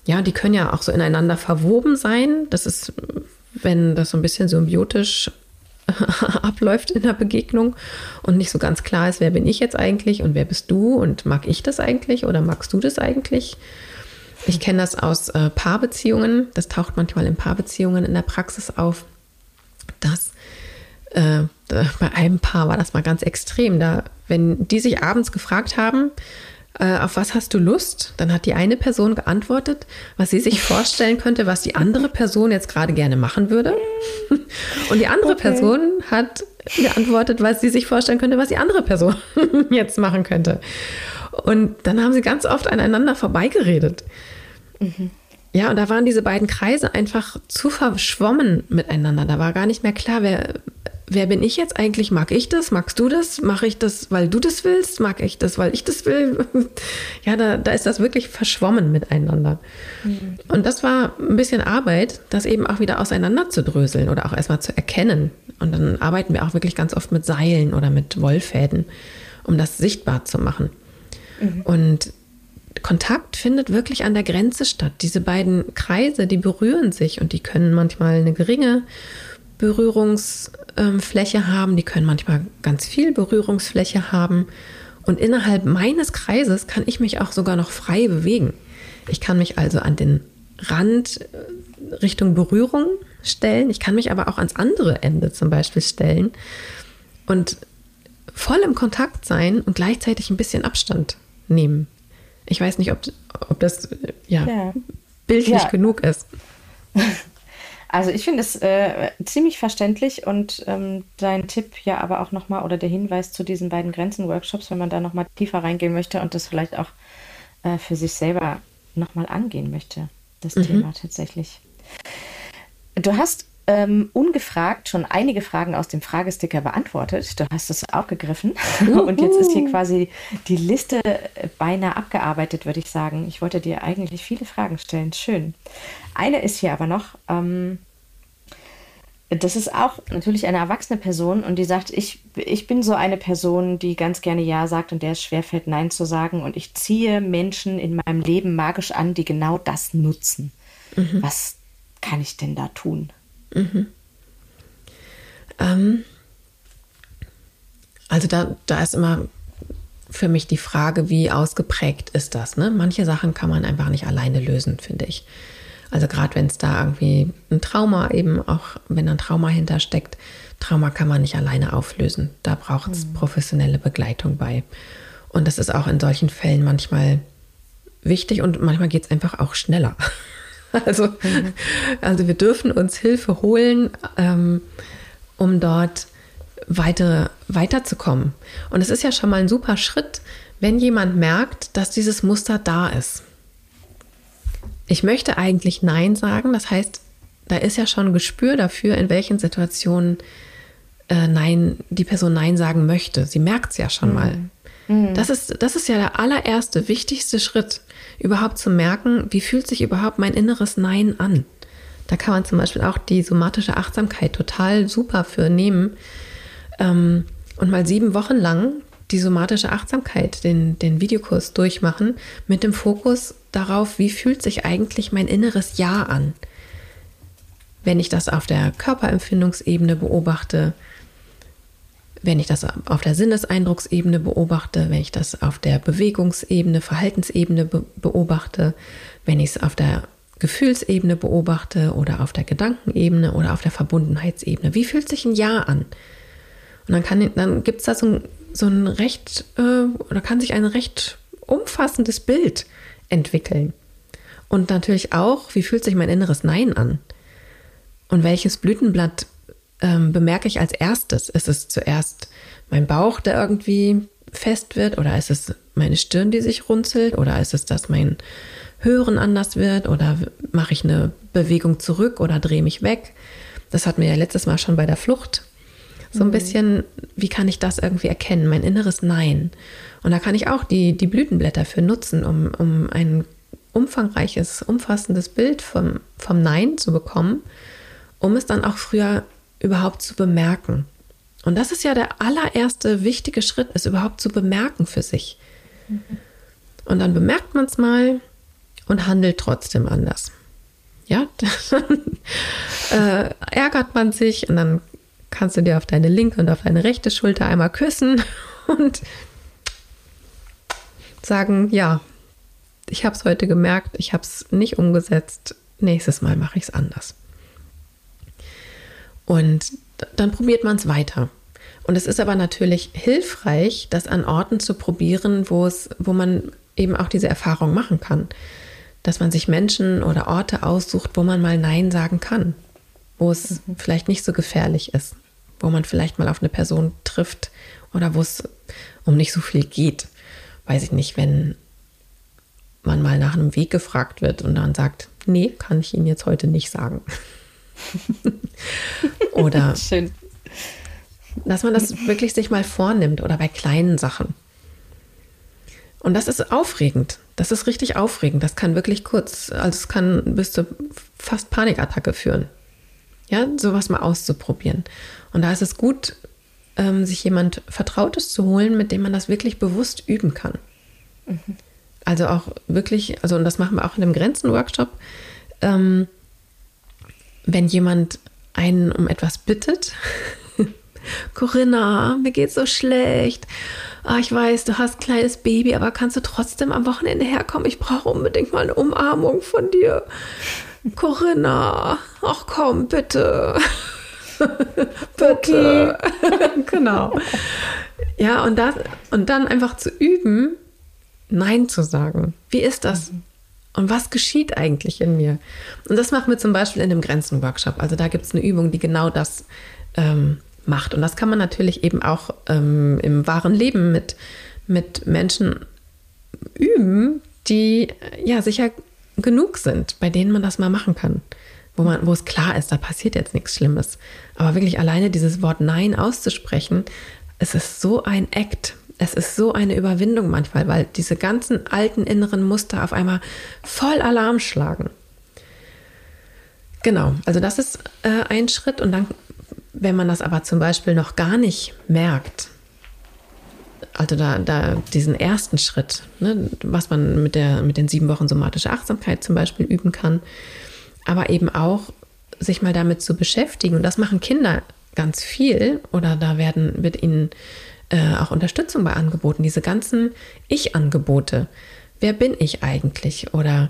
Ja, die können ja auch so ineinander verwoben sein. Das ist, wenn das so ein bisschen symbiotisch abläuft in der Begegnung und nicht so ganz klar ist, wer bin ich jetzt eigentlich und wer bist du und mag ich das eigentlich oder magst du das eigentlich? Ich kenne das aus äh, Paarbeziehungen, das taucht manchmal in Paarbeziehungen in der Praxis auf, dass äh, bei einem Paar war das mal ganz extrem, da wenn die sich abends gefragt haben, äh, auf was hast du Lust? Dann hat die eine Person geantwortet, was sie sich vorstellen könnte, was die andere Person jetzt gerade gerne machen würde. Und die andere okay. Person hat geantwortet, was sie sich vorstellen könnte, was die andere Person jetzt machen könnte. Und dann haben sie ganz oft aneinander vorbeigeredet. Mhm. Ja, und da waren diese beiden Kreise einfach zu verschwommen miteinander. Da war gar nicht mehr klar, wer, wer bin ich jetzt eigentlich? Mag ich das? Magst du das? Mache ich das, weil du das willst? Mag ich das, weil ich das will? ja, da, da ist das wirklich verschwommen miteinander. Mhm. Und das war ein bisschen Arbeit, das eben auch wieder auseinanderzudröseln oder auch erstmal zu erkennen. Und dann arbeiten wir auch wirklich ganz oft mit Seilen oder mit Wollfäden, um das sichtbar zu machen. Mhm. Und Kontakt findet wirklich an der Grenze statt. Diese beiden Kreise, die berühren sich und die können manchmal eine geringe Berührungsfläche haben, die können manchmal ganz viel Berührungsfläche haben. Und innerhalb meines Kreises kann ich mich auch sogar noch frei bewegen. Ich kann mich also an den Rand äh, Richtung Berührung stellen. Ich kann mich aber auch ans andere Ende zum Beispiel stellen und voll im Kontakt sein und gleichzeitig ein bisschen Abstand nehmen. Ich weiß nicht, ob, ob das äh, ja, ja. bildlich ja. genug ist. Also ich finde es äh, ziemlich verständlich und ähm, dein Tipp ja aber auch nochmal oder der Hinweis zu diesen beiden Grenzen-Workshops, wenn man da nochmal tiefer reingehen möchte und das vielleicht auch äh, für sich selber nochmal angehen möchte, das mhm. Thema tatsächlich. Du hast ähm, ungefragt schon einige Fragen aus dem Fragesticker beantwortet. Du hast es aufgegriffen. Und jetzt ist hier quasi die Liste beinahe abgearbeitet, würde ich sagen. Ich wollte dir eigentlich viele Fragen stellen. Schön. Eine ist hier aber noch, ähm, das ist auch natürlich eine erwachsene Person und die sagt, ich, ich bin so eine Person, die ganz gerne Ja sagt und der es schwerfällt, Nein zu sagen. Und ich ziehe Menschen in meinem Leben magisch an, die genau das nutzen. Mhm. Was kann ich denn da tun? Mhm. Ähm, also da, da ist immer für mich die Frage, wie ausgeprägt ist das? Ne? Manche Sachen kann man einfach nicht alleine lösen, finde ich. Also gerade wenn es da irgendwie ein Trauma eben auch, wenn ein Trauma hintersteckt, Trauma kann man nicht alleine auflösen. Da braucht es mhm. professionelle Begleitung bei. Und das ist auch in solchen Fällen manchmal wichtig und manchmal geht es einfach auch schneller. Also, mhm. also wir dürfen uns Hilfe holen, ähm, um dort weiter, weiterzukommen. Und es ist ja schon mal ein super Schritt, wenn jemand merkt, dass dieses Muster da ist. Ich möchte eigentlich Nein sagen, das heißt, da ist ja schon ein Gespür dafür, in welchen Situationen äh, Nein, die Person Nein sagen möchte. Sie merkt es ja schon mhm. mal. Mhm. Das, ist, das ist ja der allererste, wichtigste Schritt überhaupt zu merken, wie fühlt sich überhaupt mein inneres Nein an. Da kann man zum Beispiel auch die somatische Achtsamkeit total super für nehmen ähm, und mal sieben Wochen lang die somatische Achtsamkeit, den, den Videokurs durchmachen, mit dem Fokus darauf, wie fühlt sich eigentlich mein inneres Ja an. Wenn ich das auf der Körperempfindungsebene beobachte, wenn ich das auf der Sinneseindrucksebene beobachte, wenn ich das auf der Bewegungsebene, Verhaltensebene be beobachte, wenn ich es auf der Gefühlsebene beobachte oder auf der Gedankenebene oder auf der Verbundenheitsebene. Wie fühlt sich ein Ja an? Und dann, kann, dann gibt es da so ein, so ein recht, äh, oder kann sich ein recht umfassendes Bild entwickeln. Und natürlich auch, wie fühlt sich mein inneres Nein an? Und welches Blütenblatt ähm, bemerke ich als erstes? Ist es zuerst mein Bauch, der irgendwie fest wird? Oder ist es meine Stirn, die sich runzelt? Oder ist es, dass mein Hören anders wird? Oder mache ich eine Bewegung zurück oder drehe mich weg? Das hatten wir ja letztes Mal schon bei der Flucht. So ein mhm. bisschen, wie kann ich das irgendwie erkennen? Mein inneres Nein. Und da kann ich auch die, die Blütenblätter für nutzen, um, um ein umfangreiches, umfassendes Bild vom, vom Nein zu bekommen, um es dann auch früher überhaupt zu bemerken Und das ist ja der allererste wichtige Schritt, es überhaupt zu bemerken für sich. Mhm. Und dann bemerkt man es mal und handelt trotzdem anders. Ja, dann äh, ärgert man sich und dann kannst du dir auf deine linke und auf deine rechte Schulter einmal küssen und sagen, ja, ich habe es heute gemerkt, ich habe es nicht umgesetzt, nächstes Mal mache ich es anders. Und dann probiert man es weiter. Und es ist aber natürlich hilfreich, das an Orten zu probieren, wo es, wo man eben auch diese Erfahrung machen kann. Dass man sich Menschen oder Orte aussucht, wo man mal Nein sagen kann, wo es mhm. vielleicht nicht so gefährlich ist, wo man vielleicht mal auf eine Person trifft oder wo es um nicht so viel geht. Weiß ich nicht, wenn man mal nach einem Weg gefragt wird und dann sagt, nee, kann ich Ihnen jetzt heute nicht sagen. oder Schön dass man das wirklich sich mal vornimmt oder bei kleinen Sachen. Und das ist aufregend. Das ist richtig aufregend. Das kann wirklich kurz, also es kann bis zu fast Panikattacke führen. Ja, sowas mal auszuprobieren. Und da ist es gut, ähm, sich jemand Vertrautes zu holen, mit dem man das wirklich bewusst üben kann. Mhm. Also auch wirklich, also und das machen wir auch in dem Grenzen-Workshop, ähm, wenn jemand einen um etwas bittet, Corinna, mir geht's so schlecht. Ah, ich weiß, du hast ein kleines Baby, aber kannst du trotzdem am Wochenende herkommen? Ich brauche unbedingt mal eine Umarmung von dir. Corinna, ach komm, bitte. bitte. genau. Ja, und, das, und dann einfach zu üben, Nein zu sagen. Wie ist das? Mhm. Und was geschieht eigentlich in mir? Und das machen wir zum Beispiel in dem Grenzen-Workshop. Also da gibt es eine Übung, die genau das ähm, macht. Und das kann man natürlich eben auch ähm, im wahren Leben mit, mit Menschen üben, die ja sicher genug sind, bei denen man das mal machen kann. Wo, man, wo es klar ist, da passiert jetzt nichts Schlimmes. Aber wirklich alleine dieses Wort Nein auszusprechen, es ist so ein Act. Es ist so eine Überwindung manchmal, weil diese ganzen alten inneren Muster auf einmal voll Alarm schlagen. Genau, also das ist äh, ein Schritt und dann wenn man das aber zum Beispiel noch gar nicht merkt, also da, da diesen ersten Schritt, ne, was man mit, der, mit den sieben Wochen somatische Achtsamkeit zum Beispiel üben kann, aber eben auch sich mal damit zu beschäftigen. Und das machen Kinder ganz viel oder da werden, wird ihnen äh, auch Unterstützung bei angeboten. Diese ganzen Ich-Angebote. Wer bin ich eigentlich? Oder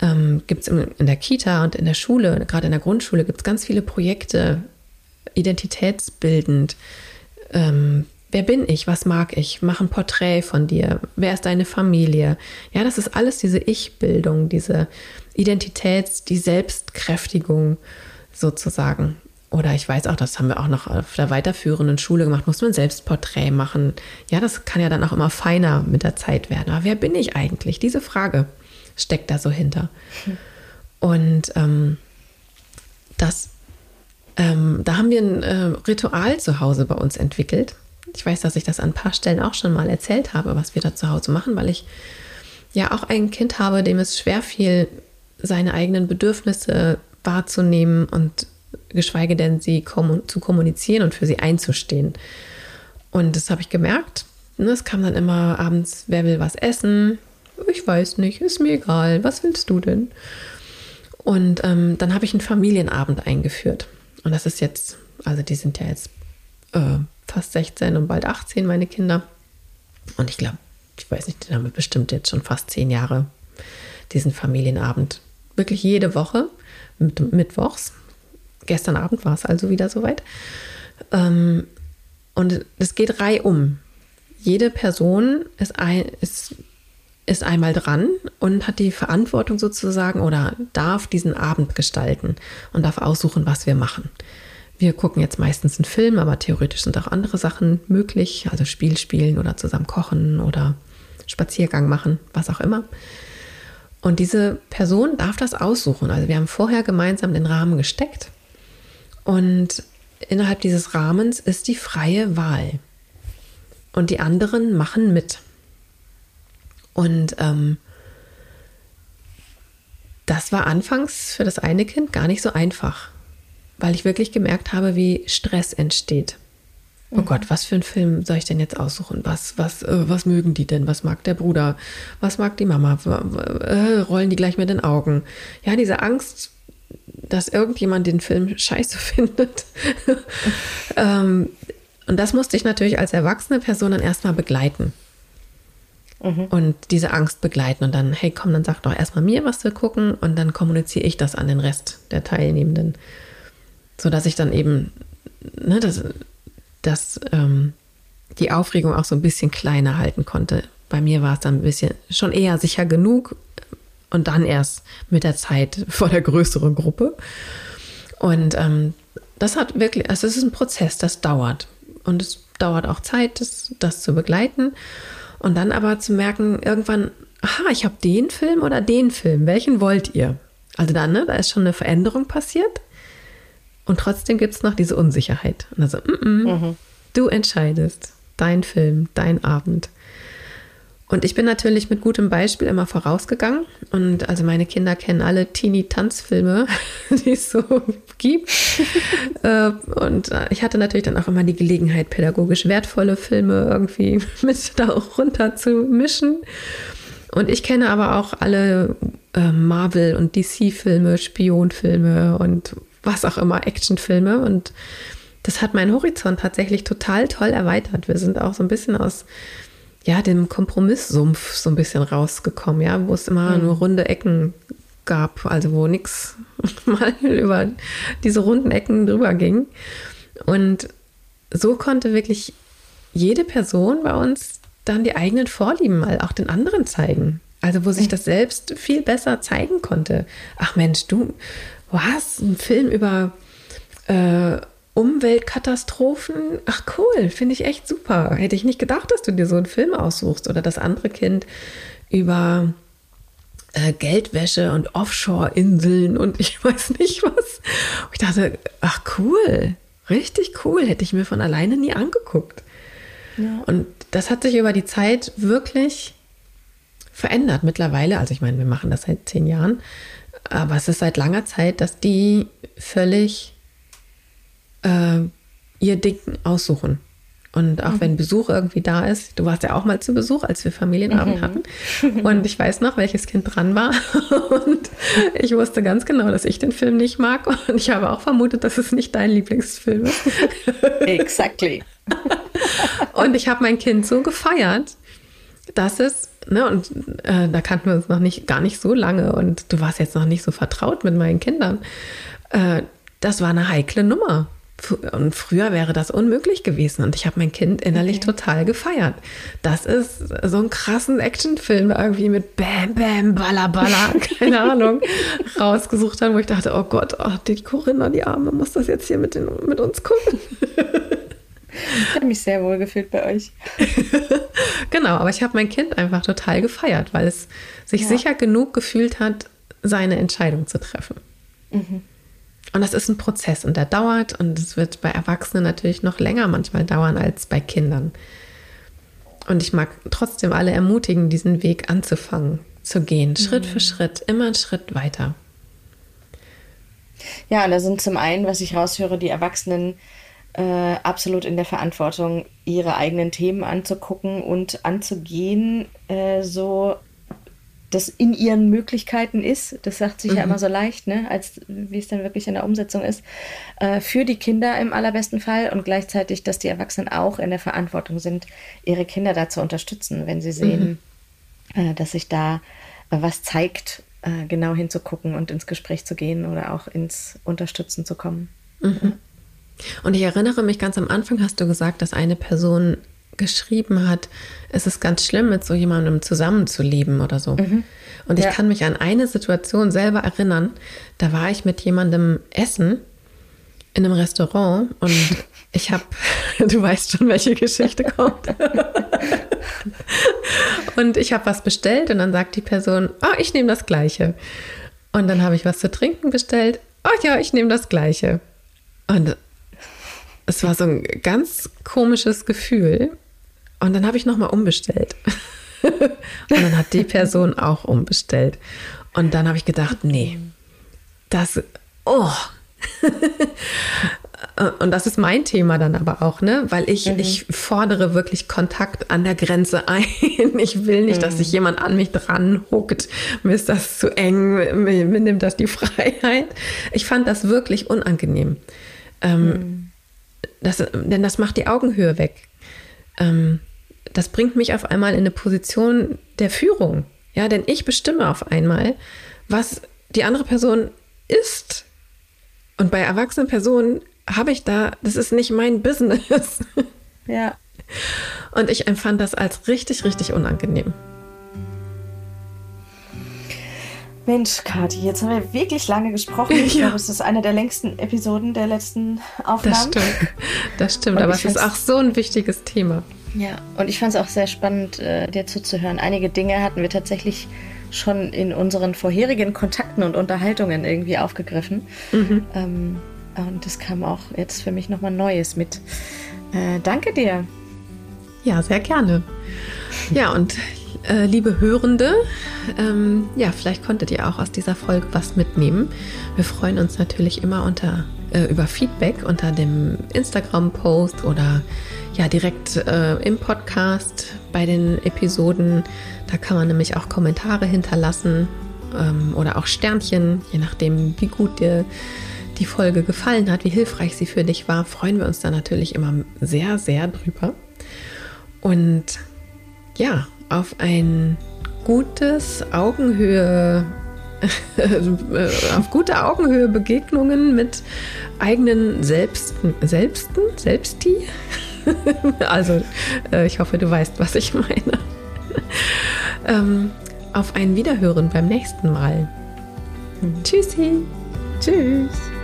ähm, gibt es in, in der Kita und in der Schule, gerade in der Grundschule, gibt es ganz viele Projekte, identitätsbildend. Ähm, wer bin ich? Was mag ich? Mach ein Porträt von dir. Wer ist deine Familie? Ja, das ist alles diese Ich-Bildung, diese Identitäts-, die Selbstkräftigung sozusagen. Oder ich weiß auch, das haben wir auch noch auf der weiterführenden Schule gemacht, muss man Selbstporträt machen. Ja, das kann ja dann auch immer feiner mit der Zeit werden. Aber wer bin ich eigentlich? Diese Frage steckt da so hinter. Hm. Und ähm, das ähm, da haben wir ein äh, Ritual zu Hause bei uns entwickelt. Ich weiß, dass ich das an ein paar Stellen auch schon mal erzählt habe, was wir da zu Hause machen, weil ich ja auch ein Kind habe, dem es schwer fiel, seine eigenen Bedürfnisse wahrzunehmen und geschweige denn sie kom zu kommunizieren und für sie einzustehen. Und das habe ich gemerkt. Ne, es kam dann immer abends, wer will was essen? Ich weiß nicht, ist mir egal. Was willst du denn? Und ähm, dann habe ich einen Familienabend eingeführt. Und das ist jetzt, also die sind ja jetzt äh, fast 16 und bald 18, meine Kinder. Und ich glaube, ich weiß nicht, die haben bestimmt jetzt schon fast zehn Jahre diesen Familienabend. Wirklich jede Woche, mit, mittwochs. Gestern Abend war es also wieder soweit. Ähm, und es geht reihum. Jede Person ist, ein, ist, ist einmal dran und hat die Verantwortung sozusagen oder darf diesen Abend gestalten und darf aussuchen, was wir machen. Wir gucken jetzt meistens einen Film, aber theoretisch sind auch andere Sachen möglich, also Spiel spielen oder zusammen kochen oder Spaziergang machen, was auch immer. Und diese Person darf das aussuchen. Also wir haben vorher gemeinsam den Rahmen gesteckt und innerhalb dieses Rahmens ist die freie Wahl. Und die anderen machen mit. Und ähm, das war anfangs für das eine Kind gar nicht so einfach, weil ich wirklich gemerkt habe, wie Stress entsteht. Oh Gott, was für einen Film soll ich denn jetzt aussuchen? Was, was, äh, was mögen die denn? Was mag der Bruder? Was mag die Mama? Äh, rollen die gleich mit den Augen? Ja, diese Angst, dass irgendjemand den Film scheiße findet. ähm, und das musste ich natürlich als erwachsene Person dann erstmal begleiten. Mhm. Und diese Angst begleiten und dann, hey, komm, dann sag doch erstmal mir, was wir gucken und dann kommuniziere ich das an den Rest der Teilnehmenden. Sodass ich dann eben, ne, das, dass ähm, die Aufregung auch so ein bisschen kleiner halten konnte. Bei mir war es dann ein bisschen schon eher sicher genug und dann erst mit der Zeit vor der größeren Gruppe. Und ähm, das hat wirklich, also es ist ein Prozess, das dauert. Und es dauert auch Zeit, das, das zu begleiten. Und dann aber zu merken, irgendwann, aha, ich habe den Film oder den Film, welchen wollt ihr? Also dann, ne, da ist schon eine Veränderung passiert. Und trotzdem gibt es noch diese Unsicherheit. Und also, mm -mm, mhm. du entscheidest. Dein Film, dein Abend. Und ich bin natürlich mit gutem Beispiel immer vorausgegangen. Und also meine Kinder kennen alle Teenie-Tanzfilme, die es so gibt. Äh, und äh, ich hatte natürlich dann auch immer die Gelegenheit, pädagogisch wertvolle Filme irgendwie mit da auch runter zu mischen. Und ich kenne aber auch alle äh, Marvel- und DC-Filme, Spionfilme und was auch immer, Actionfilme. Und das hat meinen Horizont tatsächlich total toll erweitert. Wir sind auch so ein bisschen aus ja, dem Kompromisssumpf so ein bisschen rausgekommen, ja, wo es immer mhm. nur runde Ecken gab, also wo nichts mal über diese runden Ecken drüber ging. Und so konnte wirklich jede Person bei uns dann die eigenen Vorlieben mal auch den anderen zeigen. Also wo sich das selbst viel besser zeigen konnte. Ach Mensch, du, was? Ein Film über äh, Umweltkatastrophen? Ach cool, finde ich echt super. Hätte ich nicht gedacht, dass du dir so einen Film aussuchst. Oder das andere Kind über äh, Geldwäsche und Offshore-Inseln und ich weiß nicht was. Und ich dachte, ach cool, richtig cool. Hätte ich mir von alleine nie angeguckt. Ja. Und das hat sich über die Zeit wirklich verändert mittlerweile. Also ich meine, wir machen das seit zehn Jahren. Aber es ist seit langer Zeit, dass die völlig äh, ihr Ding aussuchen. Und auch mhm. wenn Besuch irgendwie da ist, du warst ja auch mal zu Besuch, als wir Familienabend mhm. hatten. Und ich weiß noch, welches Kind dran war. Und ich wusste ganz genau, dass ich den Film nicht mag. Und ich habe auch vermutet, dass es nicht dein Lieblingsfilm ist. Exactly. Und ich habe mein Kind so gefeiert, dass es ne, und äh, da kannten wir uns noch nicht, gar nicht so lange und du warst jetzt noch nicht so vertraut mit meinen Kindern. Äh, das war eine heikle Nummer. Und früher wäre das unmöglich gewesen. Und ich habe mein Kind innerlich okay. total gefeiert. Das ist so ein krassen Actionfilm irgendwie mit Bam, Bam, Balla, Balla, keine Ahnung, rausgesucht haben, wo ich dachte, oh Gott, oh, die Corinna, die Arme, muss das jetzt hier mit, den, mit uns gucken. Ich habe mich sehr wohl gefühlt bei euch. genau, aber ich habe mein Kind einfach total gefeiert, weil es sich ja. sicher genug gefühlt hat, seine Entscheidung zu treffen. Mhm. Und das ist ein Prozess und der dauert und es wird bei Erwachsenen natürlich noch länger manchmal dauern als bei Kindern. Und ich mag trotzdem alle ermutigen, diesen Weg anzufangen, zu gehen, mhm. Schritt für Schritt, immer einen Schritt weiter. Ja, und da sind zum einen, was ich raushöre, die Erwachsenen äh, absolut in der Verantwortung, ihre eigenen Themen anzugucken und anzugehen, äh, so das in ihren Möglichkeiten ist. Das sagt sich mhm. ja immer so leicht, ne? als wie es dann wirklich in der Umsetzung ist. Äh, für die Kinder im allerbesten Fall und gleichzeitig, dass die Erwachsenen auch in der Verantwortung sind, ihre Kinder da zu unterstützen, wenn sie sehen, mhm. äh, dass sich da äh, was zeigt, äh, genau hinzugucken und ins Gespräch zu gehen oder auch ins Unterstützen zu kommen. Mhm. Und ich erinnere mich ganz am Anfang, hast du gesagt, dass eine Person geschrieben hat, es ist ganz schlimm, mit so jemandem zusammenzuleben oder so. Mhm. Und ich ja. kann mich an eine Situation selber erinnern, da war ich mit jemandem essen in einem Restaurant und ich habe, du weißt schon, welche Geschichte kommt. und ich habe was bestellt und dann sagt die Person, oh, ich nehme das gleiche. Und dann habe ich was zu trinken bestellt. Oh ja, ich nehme das gleiche. Und es war so ein ganz komisches Gefühl. Und dann habe ich nochmal umbestellt. und dann hat die Person auch umbestellt. Und dann habe ich gedacht, nee, das, oh. und das ist mein Thema dann aber auch, ne? Weil ich, mhm. ich fordere wirklich Kontakt an der Grenze ein. Ich will nicht, mhm. dass sich jemand an mich dran huckt. Mir ist das zu eng, mir, mir nimmt das die Freiheit. Ich fand das wirklich unangenehm. Ähm, mhm. das, denn das macht die Augenhöhe weg. Ähm, das bringt mich auf einmal in eine Position der Führung. Ja, denn ich bestimme auf einmal, was die andere Person ist. Und bei erwachsenen Personen habe ich da, das ist nicht mein Business. Ja. Und ich empfand das als richtig, richtig unangenehm. Mensch, Kathi, jetzt haben wir wirklich lange gesprochen. Ich ja. glaube, es ist eine der längsten Episoden der letzten Aufnahmen. Das stimmt, das stimmt aber es ist auch so ein wichtiges Thema. Ja, und ich fand es auch sehr spannend, äh, dir zuzuhören. Einige Dinge hatten wir tatsächlich schon in unseren vorherigen Kontakten und Unterhaltungen irgendwie aufgegriffen. Mhm. Ähm, und es kam auch jetzt für mich nochmal Neues mit. Äh, danke dir. Ja, sehr gerne. Ja, und äh, liebe Hörende, ähm, ja, vielleicht konntet ihr auch aus dieser Folge was mitnehmen. Wir freuen uns natürlich immer unter, äh, über Feedback unter dem Instagram-Post oder ja direkt äh, im Podcast bei den Episoden. Da kann man nämlich auch Kommentare hinterlassen ähm, oder auch Sternchen, je nachdem, wie gut dir die Folge gefallen hat, wie hilfreich sie für dich war, freuen wir uns da natürlich immer sehr, sehr drüber. Und ja, auf ein gutes Augenhöhe, auf gute Augenhöhe Begegnungen mit eigenen Selbsten, Selbsten, Selbsti. also, äh, ich hoffe, du weißt, was ich meine. ähm, auf ein Wiederhören beim nächsten Mal. Tschüssi. Tschüss.